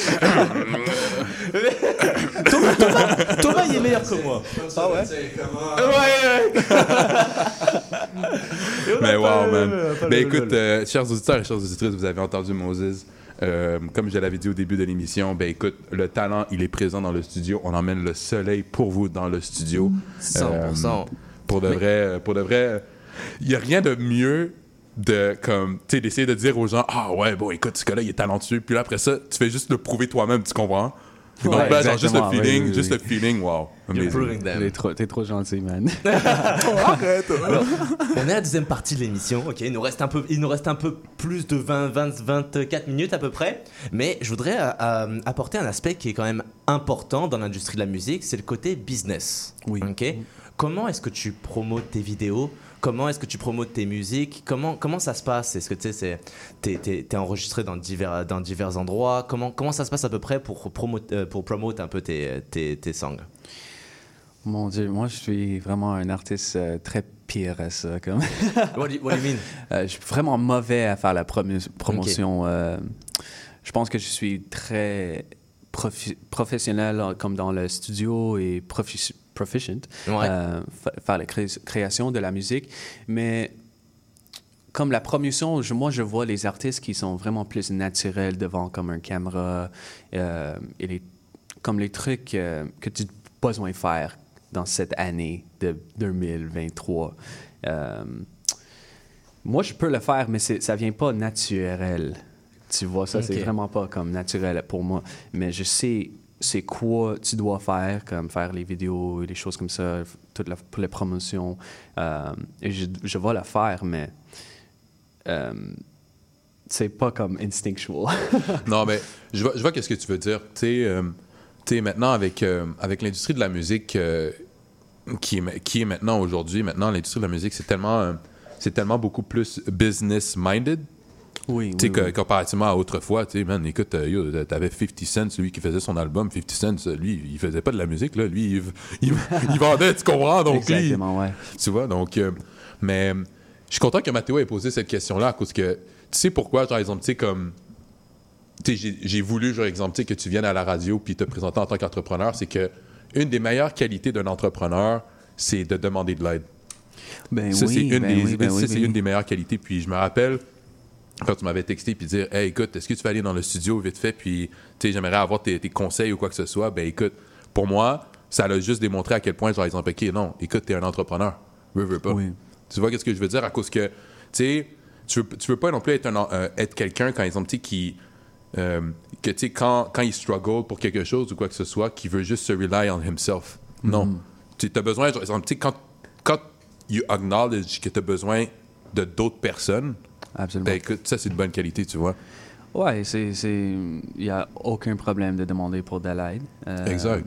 S3: Thomas, Thomas, Thomas, il est meilleur que moi.
S5: Ah ouais?
S3: Ouais, ouais.
S1: Mais wow, man.
S3: le
S1: Ben écoute, euh, chers auditeurs et chères auditrices, vous avez entendu Moses. Euh, comme je l'avais dit au début de l'émission, ben écoute, le talent, il est présent dans le studio. On emmène le soleil pour vous dans le studio.
S3: 100%.
S1: Euh, pour de vrai, euh, pour de vrai, il y a rien de mieux de comme tu d'essayer de dire aux gens ah ouais bon écoute ce gars-là il est talentueux puis là après ça tu fais juste le prouver toi-même tu comprends? Donc
S5: Ouais,
S1: ben, genre juste le
S5: exactement, oui,
S1: feeling
S5: oui,
S1: juste
S5: oui.
S1: le feeling wow.
S5: T'es trop, trop gentil, man.
S3: Alors, on est à la deuxième partie de l'émission, ok? Il nous reste un peu, il nous reste un peu plus de 20, 20, 24 minutes à peu près. Mais je voudrais euh, euh, apporter un aspect qui est quand même important dans l'industrie de la musique, c'est le côté business.
S5: Oui.
S3: Ok? Comment est-ce que tu promotes tes vidéos Comment est-ce que tu promotes tes musiques? Comment, comment ça se passe? Est-ce que tu sais, t'es, t'es enregistré dans divers, dans divers endroits? Comment, comment ça se passe à peu près pour, promo, euh, pour promote un peu tes, tes, tes songs?
S5: Mon Dieu, moi, je suis vraiment un artiste euh, très pire à ça. Comme.
S3: what, do you, what do you mean?
S5: Euh, je suis vraiment mauvais à faire la promotion. euh, je pense que je suis très professionnel euh, comme dans le studio et profi- proficient
S3: Ouais.
S5: euh, fa- faire la cré- création de la musique. Mais comme la promotion, je- moi, je vois les artistes qui sont vraiment plus naturels devant comme un caméra euh, et les, comme les trucs euh, que tu as besoin de faire dans cette année de 2023. Euh, moi, je peux le faire, mais c'est- ça vient pas naturel. Tu vois, ça, c'est
S3: Ok.
S5: vraiment pas comme naturel pour moi. Mais je sais c'est quoi tu dois faire, comme faire les vidéos et les choses comme ça, toute la, pour les promotions. Euh, et je, je vais le faire, mais euh, c'est pas comme instinctual.
S1: Non, mais je vois, je vois qu'est-ce que tu veux dire. Tu euh, sais, maintenant, avec, euh, avec l'industrie de la musique euh, qui, est, qui est maintenant aujourd'hui, maintenant, l'industrie de la musique, c'est tellement, c'est tellement beaucoup plus business-minded.
S5: Oui,
S1: Tu sais,
S5: oui,
S1: que-
S5: oui.
S1: comparativement à autrefois, tu sais, man, écoute, euh, yo, t'avais 50 Cent, celui qui faisait son album, 50 Cent, lui, il faisait pas de la musique, là, lui, il, il- il vendait, tu comprends, donc lui,
S5: Exactement, ouais.
S1: tu vois, donc, euh, mais euh, je suis content que Mathéo ait posé cette question-là, à cause que, tu sais pourquoi, genre, exemple, tu sais, comme, tu sais, j'ai- voulu, genre, exemple, tu sais, que tu viennes à la radio puis te présenter en tant qu'entrepreneur, c'est que une des meilleures qualités d'un entrepreneur, c'est de demander de l'aide.
S5: Ben
S1: Ça,
S5: oui,
S1: c'est une,
S5: ben
S1: des,
S5: oui, ben
S1: ça,
S5: oui,
S1: c'est
S5: ben
S1: une des meilleures qualités. Puis je me rappelle quand tu m'avais texté puis dire Hey, écoute, est-ce que tu vas aller dans le studio vite fait Puis tu sais, j'aimerais avoir tes, tes conseils ou quoi que ce soit. Ben écoute, pour moi, ça a juste démontré à quel point, genre, exemple, OK, non, écoute, t'es un entrepreneur. Veux, veux pas.
S5: Oui.
S1: Tu vois qu'est-ce que je veux dire? À cause que, tu sais, tu veux, tu veux pas non plus être, un- euh, être quelqu'un, quand exemple, tu sais, qui. euh, que tu sais, quand, quand il struggle pour quelque chose ou quoi que ce soit, qui veut juste se rely on himself. Non. Tu as besoin, genre, exemple, quand, quand you acknowledge que tu as besoin de d'autres personnes,
S5: Absolument.
S1: ben écoute, ça c'est de bonne qualité, tu vois.
S5: C'est, c'est, il y a aucun problème de demander pour de l'aide. Euh,
S1: Exact.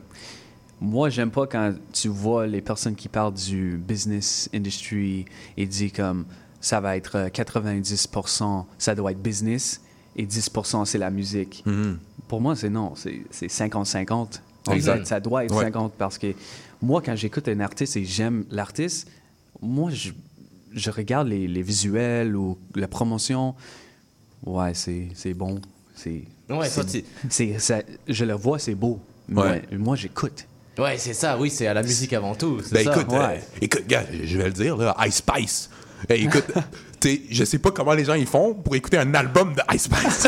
S5: Moi, j'aime pas quand tu vois les personnes qui parlent du business industry et disent comme ça va être euh, 90%, ça doit être business et 10% c'est la musique.
S1: Mhm.
S5: Pour moi, c'est non, c'est, c'est 50-50. En
S1: Exact.
S5: Ça doit être
S1: Ouais.
S5: 50 parce que moi, quand j'écoute un artiste et j'aime l'artiste, moi, je, je regarde les, les visuels ou la promotion. Ouais, c'est c'est bon. C'est.
S3: Ouais,
S5: c'est-
S3: toi, tu-
S5: c'est- ça- je le vois, c'est beau.
S1: Ouais.
S5: Mais moi, j'écoute.
S3: Ouais, c'est ça, oui, c'est à la musique avant tout. c'est
S1: Ben
S3: ça.
S1: écoute, euh, écoute, gars, je vais le dire, là, Ice Spice. Hey, écoute, je sais pas comment les gens ils font pour écouter un album de Ice Spice.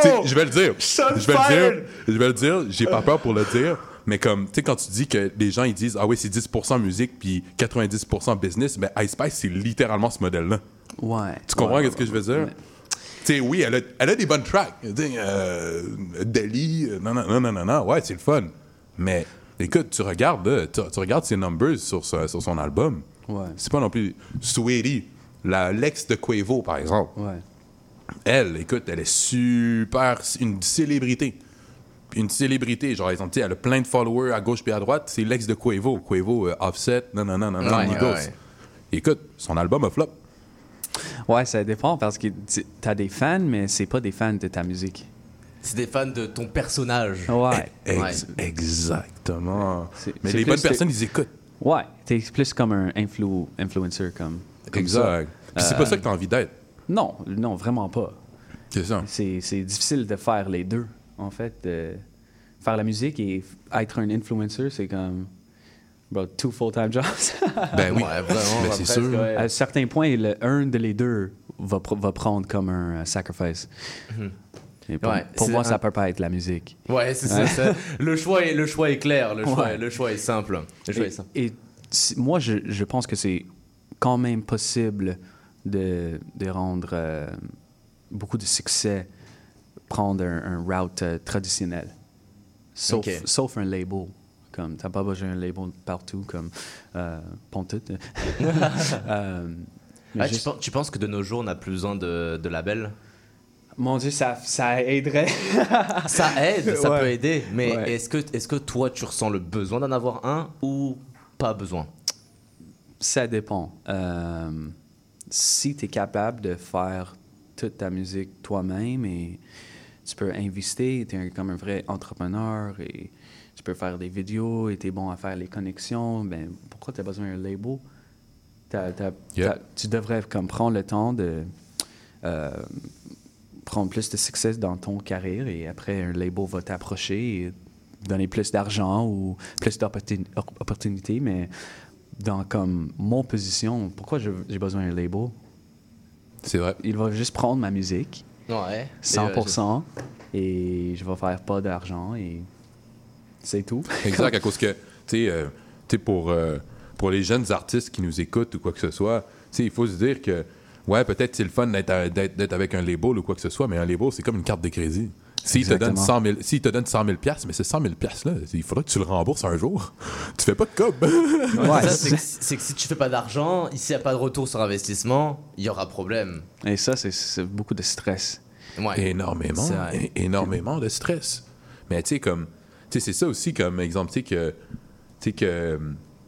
S1: T'sais, je vais le dire. Je vais le dire. Je vais le dire. J'ai pas peur pour le dire. Mais comme, tu sais, quand tu dis que les gens ils disent, ah oui, c'est 10% musique puis 90% business, ben Ice Spice, c'est littéralement ce modèle-là.
S5: Ouais.
S1: Tu comprends
S5: Ouais,
S1: qu'est-ce que je veux dire? Tu sais, oui, elle a, elle a des bonnes tracks. Euh, Delhi, euh, non, non, non, non, non, non, ouais, c'est le fun. Mais écoute, tu regardes, là, tu, tu regardes ses numbers sur, ce- sur son album.
S5: Ouais.
S1: C'est pas non plus. Sweetie, la l'ex de Quavo, par exemple.
S5: Ouais.
S1: Elle, écoute, elle est super. une célébrité. Une célébrité, genre, exemple, tu sais, elle a plein de followers à gauche puis à droite. C'est l'ex de Quavo. Quavo, euh, Offset, non, non, non, non, non,
S3: Ouais, ouais.
S1: Écoute, son album a flop.
S5: Ouais, ça dépend parce que tu as des fans, mais c'est pas des fans de ta musique.
S3: C'est des fans de ton personnage.
S5: Ouais.
S1: Ex- Exactement.
S5: C'est-
S1: Mais les bonnes personnes, ils écoutent.
S5: Ouais, t'es plus comme un influ- influencer, comme. comme
S1: Exact.
S5: ça.
S1: Puis c'est
S5: Euh,
S1: pas ça que t'as envie d'être.
S5: Non, non, vraiment pas.
S1: C'est ça.
S5: C'est difficile de faire les deux, en fait. de faire la musique et être un influencer, c'est comme. Bro, two full-time jobs.
S1: Ben oui.
S3: Ouais, vraiment,
S1: Ben, c'est sûr.
S3: ouais.
S5: À un certain point, le, un de les deux va, pr- va prendre comme un euh, sacrifice. Et pour
S3: Ouais,
S5: pour moi,
S3: un-
S5: ça peut pas être la musique.
S3: Ouais, c'est ça. ça. Le, choix est, le choix est clair, le choix,
S5: Ouais.
S3: le choix est simple. Le choix est
S5: Et,
S3: simple.
S5: et moi, je, je pense que c'est quand même possible de, de rendre euh, beaucoup de succès, prendre un, un route euh, traditionnel. Sauf, sauf un label. Comme, t'as pas besoin d'un label partout, comme euh, Pontoute. Euh,
S3: Ah, tu, penses, tu penses que de nos jours, on n'a plus besoin de, de labels?
S5: Mon Dieu, ça, ça aiderait.
S3: Ça aide, ça
S5: Ouais.
S3: peut aider. Mais
S5: Ouais.
S3: est-ce que, est que toi, tu ressens le besoin d'en avoir un ou pas besoin?
S5: Ça dépend. Euh, si tu es capable de faire toute ta musique toi-même et tu peux investir, tu es comme un vrai entrepreneur et tu peux faire des vidéos et tu es bon à faire les connexions, ben, pourquoi tu as besoin d'un label?
S1: Yep.
S5: tu devrais comme prendre le temps de euh, prendre plus de succès dans ton carrière et après un label va t'approcher et donner plus d'argent ou plus d'opportunités, mais dans comme mon position, pourquoi j'ai besoin d'un label?
S1: C'est vrai.
S5: Il va juste prendre ma musique,
S3: Ouais.
S5: 100%, et je vais faire pas d'argent et c'est tout.
S1: Exact, à cause que, tu sais, euh, tu sais, pour, euh, pour les jeunes artistes qui nous écoutent ou quoi que ce soit, il faut se dire que, ouais, peut-être c'est le fun d'être avec un label ou quoi que ce soit, mais un label, c'est comme une carte de crédit. S'il te, donne
S5: Exactement.
S1: 100 000, s'il te donne 100 000 piastres, mais ces 100 000 piastres-là, il faudra que tu le rembourses un jour. tu fais pas de cob.
S5: Ouais,
S3: c'est que, c'est que si tu fais pas d'argent, ici, il n'y a pas de retour sur investissement, il y aura problème.
S5: et ça, c'est- c'est beaucoup de stress.
S3: Ouais.
S1: énormément, énormément de stress. Mais tu sais, comme, tu sais, c'est ça aussi comme exemple, tu sais, que, tu sais, que,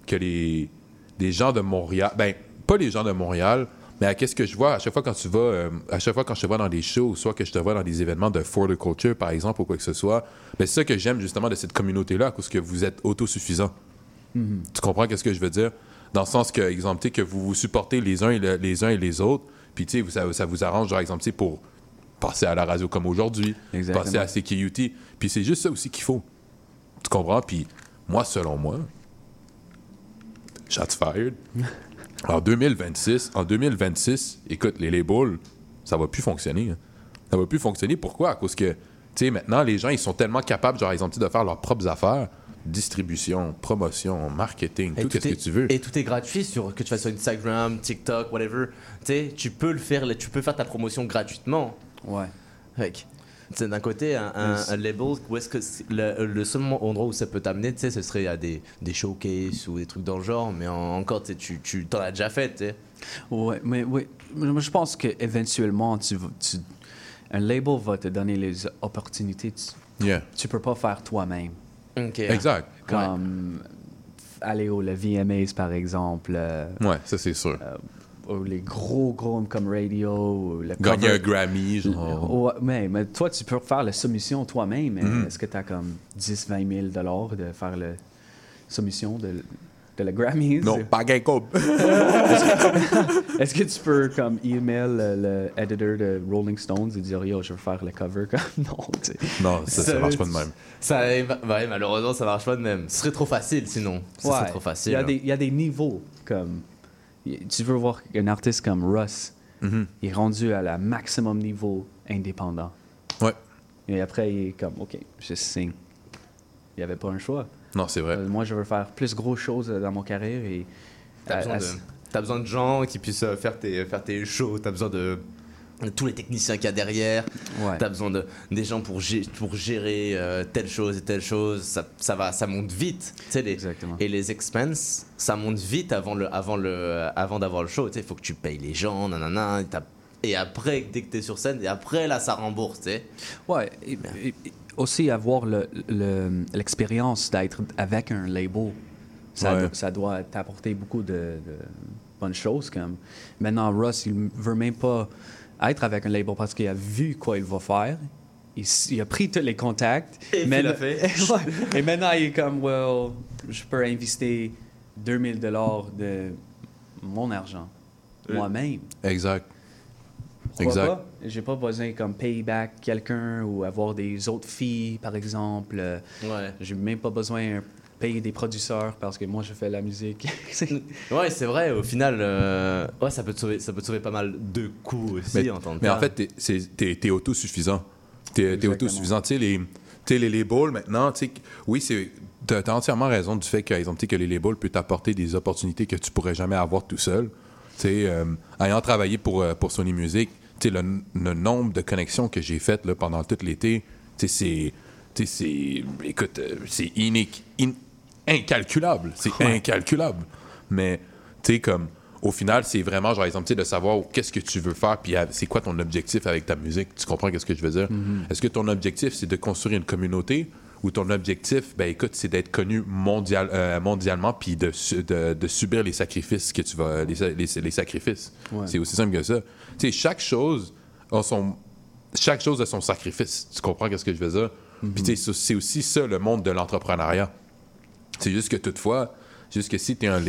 S1: que les, les gens de Montréal, ben, pas les gens de Montréal, mais qu'est-ce que je vois? À chaque fois quand tu vas, euh, à chaque fois quand je te vois dans des shows, soit que je te vois dans des événements de for the culture, par exemple, ou quoi que ce soit, c'est ça que j'aime justement de cette communauté-là, parce que vous êtes autosuffisants. Tu comprends qu'est-ce que je veux dire? Dans le sens que, exemple, tu sais, que vous vous supportez les uns et, le- les, uns et les autres, puis tu sais, vous- ça, ça vous arrange, genre, exemple, pour passer à la radio comme aujourd'hui, passer à CQUT. Puis c'est juste ça aussi qu'il faut. Tu comprends? Puis moi, selon moi, shots fired. En 2026, en 2026, écoute, les labels, ça va plus fonctionner. hein. Ça va plus fonctionner. Pourquoi? À cause que, tu sais, maintenant, les gens, ils sont tellement capables, genre, exemple, de faire leurs propres affaires. Distribution, promotion, marketing,
S3: Et
S1: tout, ce
S3: est,
S1: que tu veux.
S3: Et tout est gratuit sur que tu fasses sur Instagram, TikTok, whatever. Tu sais, tu peux le faire, tu peux faire ta promotion gratuitement.
S5: Ouais.
S3: Mec, c'est d'un côté un, un-
S5: Yes.
S3: un label où est-ce que le, le seul endroit où ça peut t'amener, tu sais, ce serait à des, des showcases ou des trucs dans le genre, mais en- encore, tu tu, t'en as déjà fait, tu sais.
S5: Ouais, mais oui, moi je pense qu'éventuellement, tu, tu, un label va te donner les opportunités. Tu,
S1: Yeah.
S5: tu peux pas faire toi-même.
S3: Ok.
S1: Exact.
S5: Comme aller au le VMAs par exemple, euh,
S1: Ouais, ça, c'est sûr.
S5: ou les gros gros comme radio, ou le
S1: Gagner
S5: cover-
S1: un Grammy, genre.
S5: Ouais, mais, mais toi, tu peux faire la soumission toi-même. mais
S1: Mhm.
S5: Est-ce que tu as comme 10-20 000 dollars de faire la soumission de de la Grammys.
S1: Non, pas gain.
S5: Est-ce que tu peux comme email le, le editor de Rolling Stones et dire yo je veux faire le cover? Comme non tu sais.
S1: Non, ça, ça marche pas de même.
S3: Ça, ouais, malheureusement, ça marche pas de même. Ce serait trop facile sinon. Ce serait
S5: Ouais.
S3: trop facile.
S5: Il y, a des, il y a des niveaux comme tu veux voir un artiste comme Russ il est rendu à la maximum niveau indépendant.
S1: Ouais.
S5: Et après il est comme ok je signe. Il n'y avait pas un choix.
S1: Non, c'est vrai.
S5: Euh, moi je veux faire plus gros choses dans mon carrière et
S3: T'as besoin,
S5: à-
S3: de, besoin de gens qui puissent euh, faire tes, faire tes shows, t'as besoin de tous les techniciens qu'il y a derrière,
S5: Ouais.
S3: t'as besoin de, des gens pour, gé- pour gérer euh, telle chose et telle chose, ça, ça, va, ça monte vite. Tu les,
S5: Exactement.
S3: et les expenses, ça monte vite avant, le, avant, le, avant d'avoir le show. Il faut que tu payes les gens, nanana, et, après, dès que t'es sur scène, et après là, ça rembourse. tu sais.
S5: Ouais, et- et- et aussi avoir le- le- l'expérience d'être avec un label, ça,
S1: Ouais.
S5: ça doit t'apporter beaucoup de, de bonnes choses. Comme maintenant, Russ, il veut même pas être avec un label parce qu'il a vu quoi il va faire. Il, a pris tous les contacts.
S3: Et
S5: Mais-
S3: il l'a fait.
S5: Et maintenant, il est comme, well, je peux investir 2000 dollars de mon argent moi-même.
S1: Exact.
S5: Pourquoi
S1: Exact.
S5: J'ai pas besoin comme payback quelqu'un ou avoir des autres filles, par exemple. Euh,
S3: Ouais.
S5: J'ai même pas besoin payer des producteurs parce que moi, je fais la musique.
S3: Ouais, c'est vrai, au final, euh, ouais, ça, peut te sauver, ça peut te sauver pas mal de coups aussi
S1: Mais,
S3: en tant que
S1: mais en fait, t'es- t'es autosuffisant. T'es
S5: Exactement.
S1: autosuffisant. Tu sais, les, tu sais, les labels, maintenant, tu sais, oui, c'est. T'as as entièrement raison du fait que, exemple, que les labels peuvent t'apporter des opportunités que tu pourrais jamais avoir tout seul. Tu sais, euh, ayant travaillé pour, euh, pour Sony Music, tu sais, le, le nombre de connexions que j'ai faites là, pendant tout l'été, tu sais, c'est. Tu sais, c'est. Écoute, euh, c'est inique- in- incalculable. C'est incalculable. Mais, tu sais, comme. Au final, c'est vraiment, genre, exemple, de savoir qu'est-ce que tu veux faire, puis c'est quoi ton objectif avec ta musique? Tu comprends qu'est-ce que je veux dire? Est-ce que ton objectif, c'est de construire une communauté? Ou ton objectif, ben écoute, c'est d'être connu mondial, euh, mondialement, puis de, su- de, de subir les sacrifices que tu vas. Les, sa- les, les sacrifices.
S5: Ouais.
S1: C'est aussi simple que ça. Tu sais, chaque chose a son. Chaque chose a son sacrifice. Tu comprends qu'est-ce que je veux dire? Puis tu sais, c'est aussi ça le monde de l'entrepreneuriat. C'est juste que toutefois, juste que si, t'es un,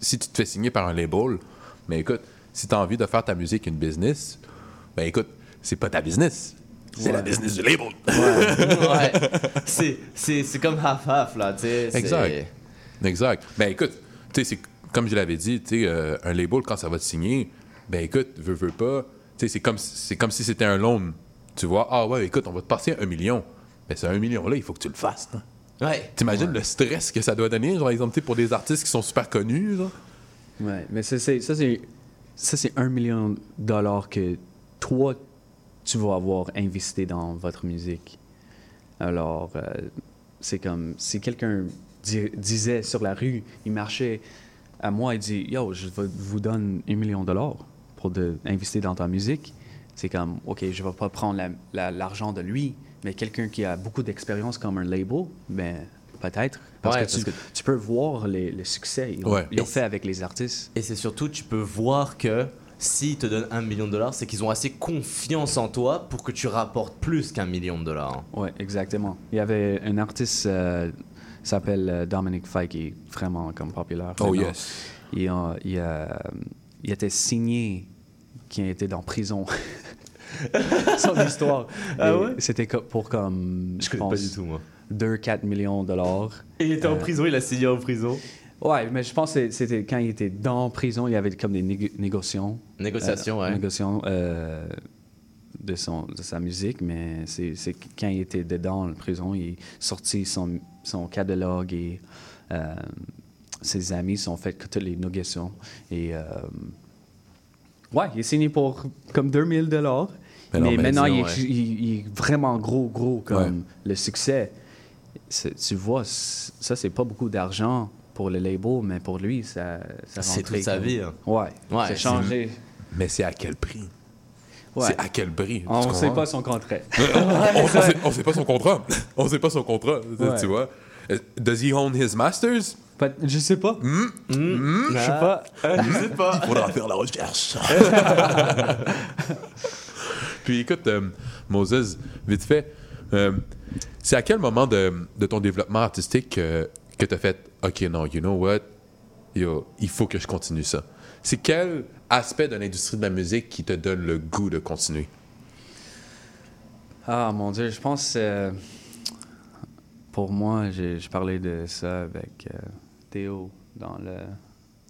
S1: si tu te fais signer par un label, mais écoute, si tu as envie de faire ta musique une business, ben écoute, c'est pas ta business. C'est la business du label.
S3: ouais. C'est- comme half-half, là, tu sais. c'est-
S1: Exact. Exact. Ben écoute, tu sais, c'est comme je l'avais dit, tu sais, euh, un label, quand ça va te signer, ben écoute, veux, veux pas, tu sais, c'est comme, c'est comme si c'était un loan. Tu vois, ah ouais, écoute, on va te passer un million. Ben c'est un million-là, il faut que tu le fasses. hein.
S3: Ouais.
S1: T'imagines le stress que ça doit donner, genre, exemple, pour des artistes qui sont super connus, genre?
S5: Ouais, mais c'est- ça, c'est ça, c'est un million de dollars que toi, tu vas avoir investi dans votre musique. Alors, euh, c'est comme si quelqu'un di- disait sur la rue, il marchait à moi et dit Yo, je vais- vous donne un million de dollars pour de, investir dans ta musique. C'est comme, OK, je vais pas prendre la- la- l'argent de lui, mais quelqu'un qui a beaucoup d'expérience comme un label, ben, peut-être. Parce,
S3: Ouais,
S5: que,
S3: parce
S5: tu,
S3: que-
S5: tu peux voir les- le succès. Ils ont,
S1: Ouais.
S5: ils ont fait avec les artistes.
S3: Et c'est surtout, tu peux voir que s'ils te donnent un million de dollars, c'est qu'ils ont assez confiance en toi pour que tu rapportes plus qu'un million de dollars.
S5: Oui, exactement. Il y avait un artiste euh, s'appelle euh, Dominic Fike, qui est vraiment comme populaire.
S1: Oh,
S5: maintenant.
S1: yes.
S5: Il, a- il, a- il était signé qui était dans prison. Son histoire.
S3: Ah ouais?
S5: C'était pour comme,
S3: Je
S5: je
S3: connais
S5: pense,
S3: pas du tout, moi.
S5: 2-4 millions de dollars.
S3: Et il était en
S5: Euh,
S3: prison, il a signé en prison.
S5: Ouais, mais je pense que c'était quand il était dans prison, il y avait comme des négo- négociations.
S3: Négociations,
S5: Euh,
S3: ouais.
S5: Négociations euh, de, son, de sa musique, mais c'est quand il était dedans en prison, il est sorti son, son catalogue et euh, ses amis sont fait toutes les négociations. Et ouais, il est signé pour comme 2000 dollars.
S1: Mais
S5: Mais,
S1: non, mais
S5: maintenant, il, est- il- il est vraiment gros, gros comme
S1: Ouais.
S5: le succès. Tu vois, ça, c'est pas beaucoup d'argent pour le label, mais pour lui, ça, ça
S3: C'est toute sa vie, hein.
S5: Ouais,
S3: Ouais,
S5: ça
S3: c'est-
S5: changé.
S1: Mais c'est à quel prix?
S5: Ouais.
S1: C'est à quel prix?
S5: On ne sait pas son contrat.
S1: on, on sait, pas son contrat. on sait pas son contrat,
S5: Ouais.
S1: tu vois. Euh, Does he own his masters?
S5: Pas- je sais pas.
S1: Hmm?
S5: Je sais pas.
S3: Je sais pas.
S1: Il faudra faire la recherche. Puis écoute, euh, Moses, vite fait, euh, c'est à quel moment de, ton développement artistique euh, que tu as fait OK, non, you know what? yo, il faut que je continue ça. C'est quel aspect de l'industrie de la musique qui te donne le goût de continuer?
S5: Ah mon Dieu, je pense pour moi, je parlais de ça avec Théo dans le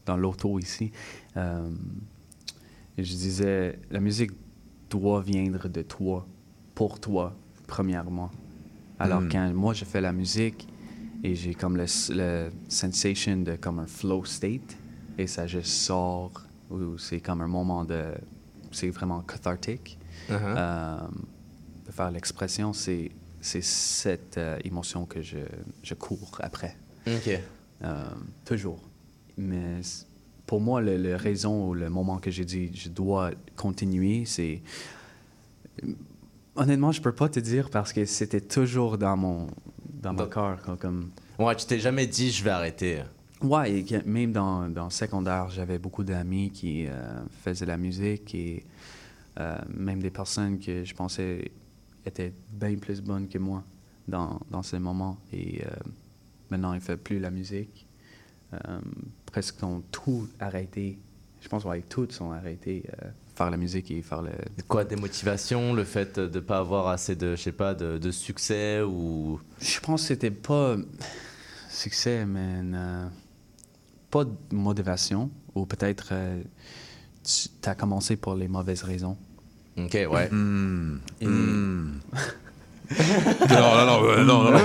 S5: dans l'auto ici. Je disais, la musique doit venir de toi, pour toi, premièrement. Alors
S1: Mm.
S5: quand moi je fais la musique et j'ai comme le, le sensation de comme un flow state et ça juste sort ou c'est comme un moment de c'est vraiment cathartique.
S3: Uh-huh.
S5: Euh, de faire l'expression, c'est c'est cette euh, émotion que je, je cours après.
S3: Ok.
S5: Euh, toujours. Mais pour moi, le, le raison ou le moment que j'ai dit je dois continuer, c'est. Honnêtement, je peux pas te dire parce que c'était toujours dans mon, dans mon cœur. Comme...
S3: Ouais, tu t'es jamais dit je vais arrêter.
S5: Ouais, et que même dans, dans le secondaire, j'avais beaucoup d'amis qui euh, faisaient la musique et euh, même des personnes que je pensais étaient bien plus bonnes que moi dans, dans ces moments. Et euh, maintenant, ils ne font plus la musique. Presque ont tout arrêté. Je pense que tous ont arrêté euh, faire la musique et faire le...
S3: Quoi, des motivations, le fait de pas avoir assez de, je sais pas, de, de succès ou?
S5: Je pense que c'était pas succès, mais euh, pas de motivation. Ou peut-être euh, tu as commencé pour les mauvaises raisons.
S3: Ok, ouais.
S1: Hmm.
S5: Et-
S1: Hmm. Non, non, non, non, non.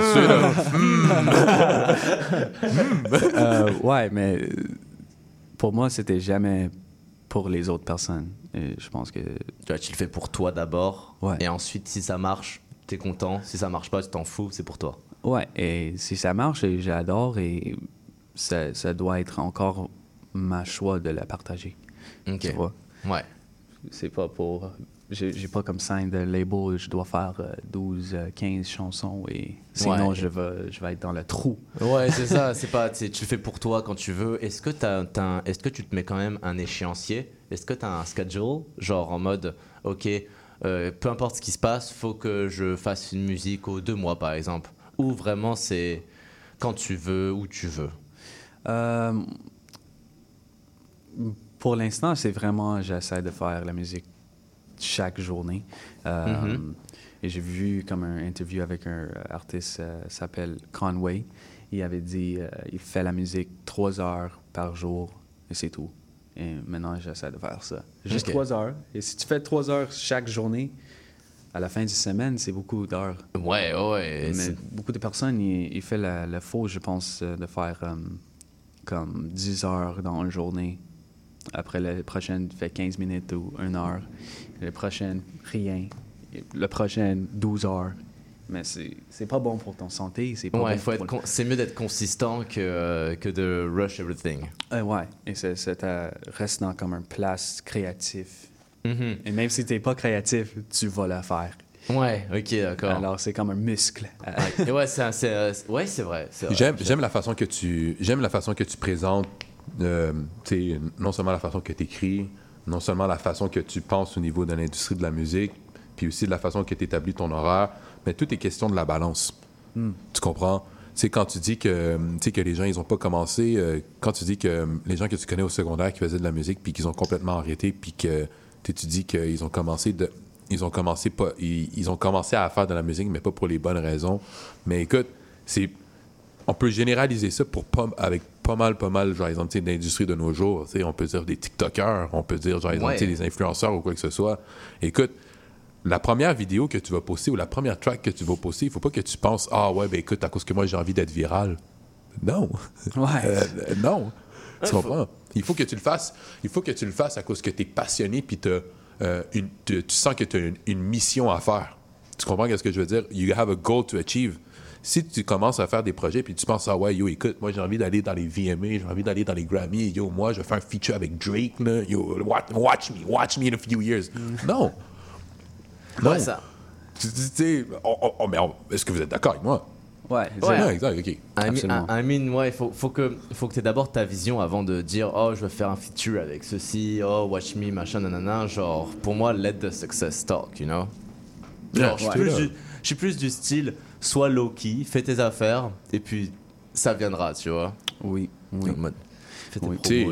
S5: Euh, ouais, mais euh, pour moi, c'était jamais pour les autres personnes. Et je pense que.
S3: Tu vois, tu le fais pour toi d'abord.
S5: Ouais.
S3: Et ensuite, si ça marche, t'es content. Si ça marche pas, tu t'en fous, c'est pour toi.
S5: Ouais, et si ça marche, j'adore, et ça, ça doit être encore ma choix de la partager.
S3: Ok.
S5: Tu vois?
S3: Ouais.
S5: C'est pas pour. J'ai pas comme sign de label, je dois faire euh, 12, euh, 15 chansons et sinon
S3: Ouais.
S5: je, vais, je vais être dans le trou.
S3: Ouais, c'est ça. C'est pas, tu fais pour toi quand tu veux. Est-ce que, t'as, t'as un- est-ce que tu te mets quand même un échéancier? Est-ce que tu as un schedule? Genre en mode, ok, euh, peu importe ce qui se passe, faut que je fasse une musique aux deux mois par exemple. Ou vraiment c'est quand tu veux, où tu veux.
S5: Euh, pour l'instant, c'est vraiment, j'essaie de faire la musique chaque journée. Euh. Et j'ai vu comme un interview avec un euh, artiste euh, s'appelle Conway. Il avait dit euh, il fait la musique trois heures par jour et c'est tout. Et maintenant, j'essaie de faire ça. Juste trois heures. Et si tu fais trois heures chaque journée, à la fin du semaine, c'est beaucoup d'heures.
S3: Ouais, ouais.
S5: Mais beaucoup de personnes, ils, ils font la, le faux, je pense, de faire comme 10 heures dans une journée. Après, la prochaine, tu fais 15 minutes ou 1 heure. La prochaine, rien. Le prochain, 12 heures. Mais c'est c'est pas bon pour ton santé. C'est pas
S3: Ouais,
S5: bon
S3: faut être c'est mieux d'être consistant que, euh, que de rush everything.
S5: Euh, ouais, et ça te reste dans comme un place créatif.
S3: Mhm.
S5: Et même si t'es pas créatif, tu vas le faire.
S3: Ouais, ok, d'accord.
S5: Alors, c'est comme un muscle.
S3: Ouais, c'est c'est, euh, ouais, c'est vrai. c'est vrai.
S1: J'aime, j'aime la façon que tu, j'aime la façon que tu présentes, euh, non seulement la façon que tu écris, non seulement la façon que tu penses au niveau de l'industrie de la musique, puis aussi de la façon que tu établis ton horaire, mais tout est question de la balance.
S5: Hmm.
S1: Tu comprends? C'est quand tu dis que, tu sais, que les gens, ils ont pas commencé, euh, quand tu dis que euh, les gens que tu connais au secondaire qui faisaient de la musique, puis qu'ils ont complètement arrêté, puis que tu sais, tu dis qu'ils ont commencé de, ils ont commencé pas, ils, ils ont commencé à faire de la musique, mais pas pour les bonnes raisons. Mais écoute, c'est on peut généraliser ça pour pas, avec pas mal, pas mal, genre, exemple, tu sais, d'industrie de nos jours. Tu sais, On peut dire des TikTokers, on peut dire, genre, exemple,
S3: Ouais.
S1: tu sais, des influenceurs ou quoi que ce soit. Écoute, la première vidéo que tu vas poster ou la première track que tu vas poster, il faut pas que tu penses, ah ouais, ben écoute, à cause que moi j'ai envie d'être viral. Non.
S5: Ouais.
S1: Euh, non. Tu comprends? Il faut que tu le fasses. Il faut que tu le fasses à cause que tu es passionné puis t'as, euh, une- tu tu sens que tu as une, une mission à faire. Tu comprends ce que je veux dire? You have a goal to achieve. Si tu commences à faire des projets puis tu penses, ah ouais, yo, écoute, moi j'ai envie d'aller dans les VMA, j'ai envie d'aller dans les Grammy, yo, moi je vais faire un feature avec Drake, là, yo, watch, watch me, watch me in a few years. Non. Non.
S3: Ouais, ça.
S1: Tu sais, oh, oh, oh, mais est-ce que vous êtes d'accord avec moi?
S5: Ouais,
S3: Ouais.
S1: Ouais, exact, ok.
S3: I mean, ouais, faut, faut que, faut que tu aies d'abord ta vision avant de dire, oh, je vais faire un feature avec ceci, oh, watch me, machin, nanana. Genre, pour moi, let the success talk, you know? Genre, je suis
S1: Ouais.
S3: du- je suis plus du style, sois low-key, fais tes affaires, et puis ça viendra, tu vois?
S5: Oui, oui.
S3: En mode-
S1: Tu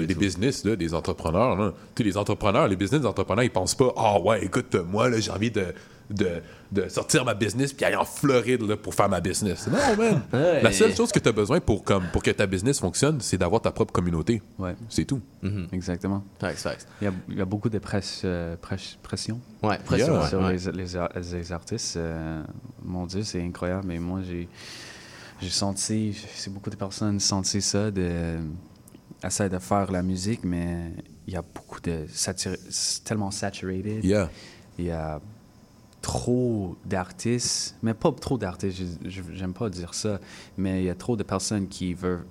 S1: les
S3: tout.
S1: business, là, des entrepreneurs, là, les entrepreneurs, les business entrepreneurs, ils pensent pas, ah ouais, écoute, moi, là, j'ai envie de, de, de sortir ma business puis aller en Floride là, pour faire ma business. Non, man.
S3: Ouais.
S1: La seule chose que tu as besoin pour, comme, pour que ta business fonctionne, c'est d'avoir ta propre communauté.
S5: Ouais,
S1: C'est tout.
S3: Mhm.
S5: exactement.
S3: Facts, facts.
S5: Il y a, il y a beaucoup de presse, euh, presse- pression
S3: Ouais, pression,
S1: Yeah.
S5: sur
S3: ouais.
S5: Les, les ar- les artistes. euh, mon Dieu, c'est incroyable. Mais moi, j'ai j'ai senti, c'est beaucoup de personnes senti ça, de essayer de faire la musique, mais il y a beaucoup de satur- c'est tellement saturated.
S1: Yeah.
S5: Il y a trop d'artistes, mais pas trop d'artistes, j'aime pas dire ça, mais il y a trop de personnes qui veulent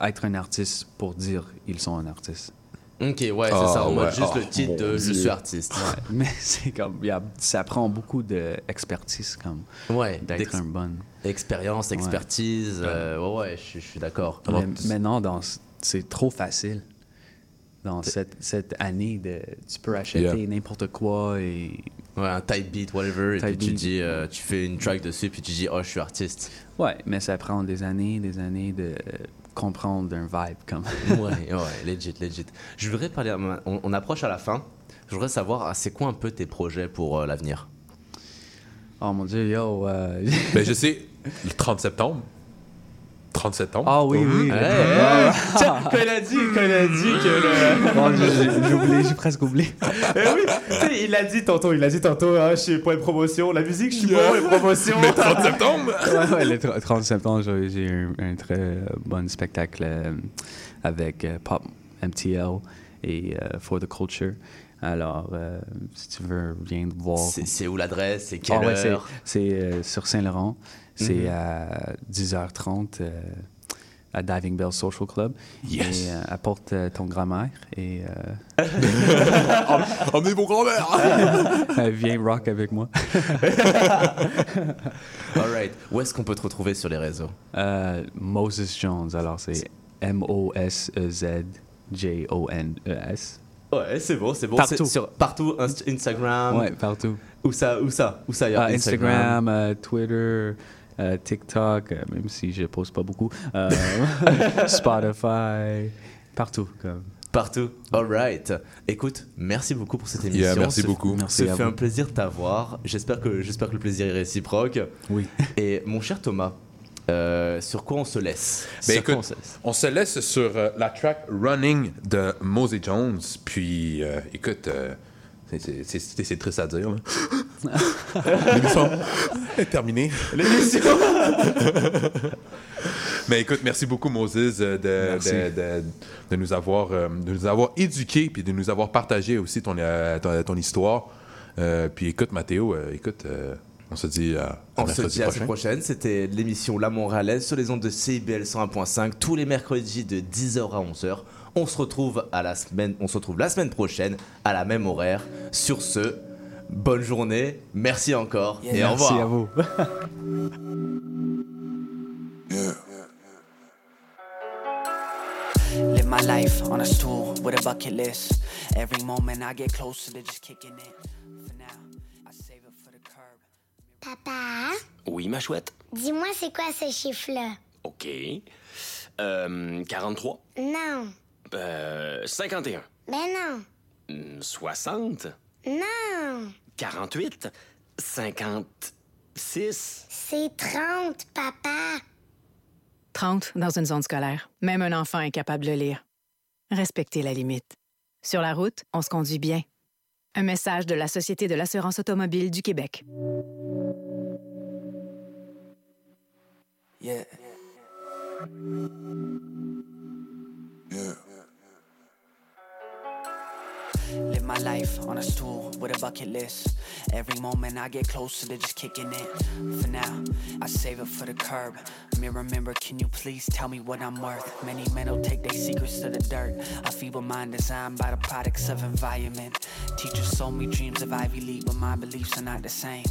S5: être un artiste pour dire ils sont un artiste.
S3: Ok, ouais, c'est
S1: Ah,
S3: ça. En mode
S1: ouais.
S3: juste
S1: Oh,
S3: le titre
S1: mon
S3: de Je suis artiste.
S5: Mais c'est comme, il y a- ça prend beaucoup d'expertise comme
S3: Ouais,
S5: d'être un bon.
S3: expérience, expertise. euh, ouais, ouais, je, suis- d'accord.
S5: Mais maintenant, dans ce- c'est trop facile. Dans cette, cette année, de, tu peux acheter
S1: Yeah.
S5: n'importe quoi et
S3: Ouais, un type beat, whatever, et puis tu dis, euh, tu fais une track dessus, puis tu dis, oh, je suis artiste.
S5: ouais, mais ça prend des années, des années de comprendre un vibe comme.
S3: ouais, ouais, legit, legit. Je voudrais parler, on, on approche à la fin. Je voudrais savoir, ah, c'est quoi un peu tes projets pour euh, l'avenir?
S5: Oh mon dieu, yo. euh,
S1: Ben, je sais, le 30 septembre. 30 septembre.
S5: Ah oui, oui.
S3: Tiens, quand il a dit, quand a dit que le...
S5: Dieu, j'ai- oublié, j'ai presque oublié.
S3: Eh oui, tu sais, il l'a dit tantôt, il l'a dit tantôt, hein, je suis pour les promotions, la musique, je suis bon, les promotions.
S1: Mais 30 septembre!
S5: ouais, ouais, le tr- 30 septembre, j'ai eu un, un très euh, bon spectacle euh, avec euh, Pop MTL et euh, For the Culture. Alors, si tu veux, viens voir.
S3: C'est où l'adresse, c'est quelle
S5: Ah ouais, c'est-
S3: heure?
S5: c'est sur Saint-Laurent. C'est
S3: Mhm.
S5: à 10h30 euh, à Diving Bell Social Club.
S1: Yes.
S5: Et euh, apporte euh, ton grand-mère et
S1: Emmenez vos grands-mères!
S5: euh, viens rock avec moi.
S3: Alright, où est-ce qu'on peut te retrouver sur les réseaux?
S5: Moses Jones, alors c'est E M-O-S-E-Z-J-O-N-E-S.
S3: Ouais, c'est bon, c'est bon.
S5: Partout.
S3: Sur, partout, Inst- Instagram.
S5: Ouais, partout.
S3: Où ça, où ça, où ça, y a
S5: Ah, Instagram, Twitter, euh, TikTok, euh, même si je poste pas beaucoup, euh, Spotify, partout. Comme.
S3: Partout. Alright. Écoute, merci beaucoup pour cette émission.
S1: Yeah, merci
S3: Ce-
S1: beaucoup.
S5: Merci à
S3: fait
S5: vous.
S3: un plaisir de t'avoir. J'espère que, j'espère que le plaisir est réciproque.
S5: Oui.
S3: Et mon cher Thomas, euh, sur quoi on se laisse?
S1: Ben
S3: Sur quoi
S1: écoute,
S3: on se laisse?
S1: on se laisse sur euh, la track Running de Mosey Jones. Puis, euh, écoute, euh, c'est- triste à dire. L'émission est terminée.
S3: L'émission
S1: Mais écoute, merci beaucoup, Moses, euh, de, de, de- de nous avoir, euh, de nous avoir éduqués puis de nous avoir partagé aussi ton, euh, ton, ton histoire. Euh, puis écoute, Mathéo, euh, écoute, euh, on se dit à,
S3: On se dit à la prochaine. C'était l'émission La Montréalaise sur les ondes de CIBL 101.5 tous les mercredis de 10h à 11h. On se retrouve à la semaine, on se retrouve la semaine prochaine à la même horaire. Sur ce, bonne journée, merci encore et au
S5: Merci
S3: revoir.
S5: à vous.
S4: Live my life on a stool with a bucket list. Every moment I get closer to just kicking it. For now, I save it for the curb.
S12: Papa,
S13: Oui, ma chouette.
S12: dis-moi c'est quoi ce chiffre-là?
S13: OK. Euh, 43.
S12: Non.
S13: Euh, 51.
S12: Ben non.
S13: Hmm, 60.
S12: Non.
S13: 48. 56.
S12: C'est 30, papa.
S14: 30 dans une zone scolaire. Même un enfant est capable de lire. Respectez la limite. Sur la route, on se conduit bien. Un message de la Société de l'assurance automobile du Québec.
S4: Yeah. Live my life on a stool with a bucket list. Every moment I get closer to just kicking it. For now, I save it for the curb. Mirror, remember, can you please tell me what I'm worth? Many men will take their secrets to the dirt. A feeble mind designed by the products of environment. Teachers sold me dreams of Ivy League, but my beliefs are not the same.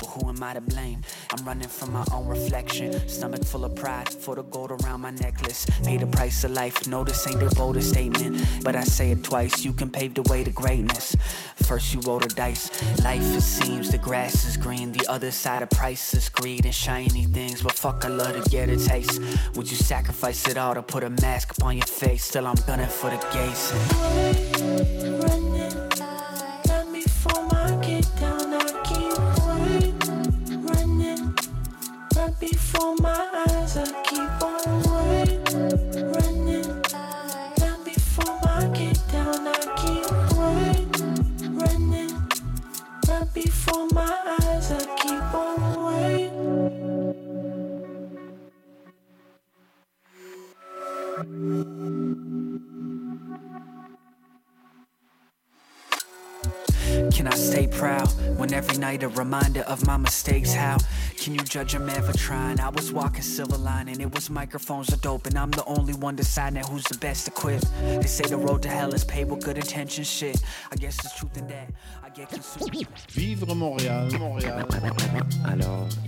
S4: But who am I to blame? I'm running from my own reflection. Stomach full of pride for the gold around my necklace. Pay the price of life. No, this ain't the boldest statement. But I say it twice. You can pave the way to greatness. First, you roll the dice. Life, it seems the grass is green. The other side of price is greed and shiny things. But fuck, I love to get a taste. Would you sacrifice it all to put a mask upon your face? Still, I'm gunning for the gates. Can I stay proud when every night a reminder of my mistakes? How can you judge a man for trying? I was walking silver line and it was microphones are dope, and I'm the only one deciding who's the best equipped. They say the road to hell is paved with good intentions. Shit, I guess there's truth in that. I get consumed.
S15: Vivre Montréal, Montréal.
S13: Alors,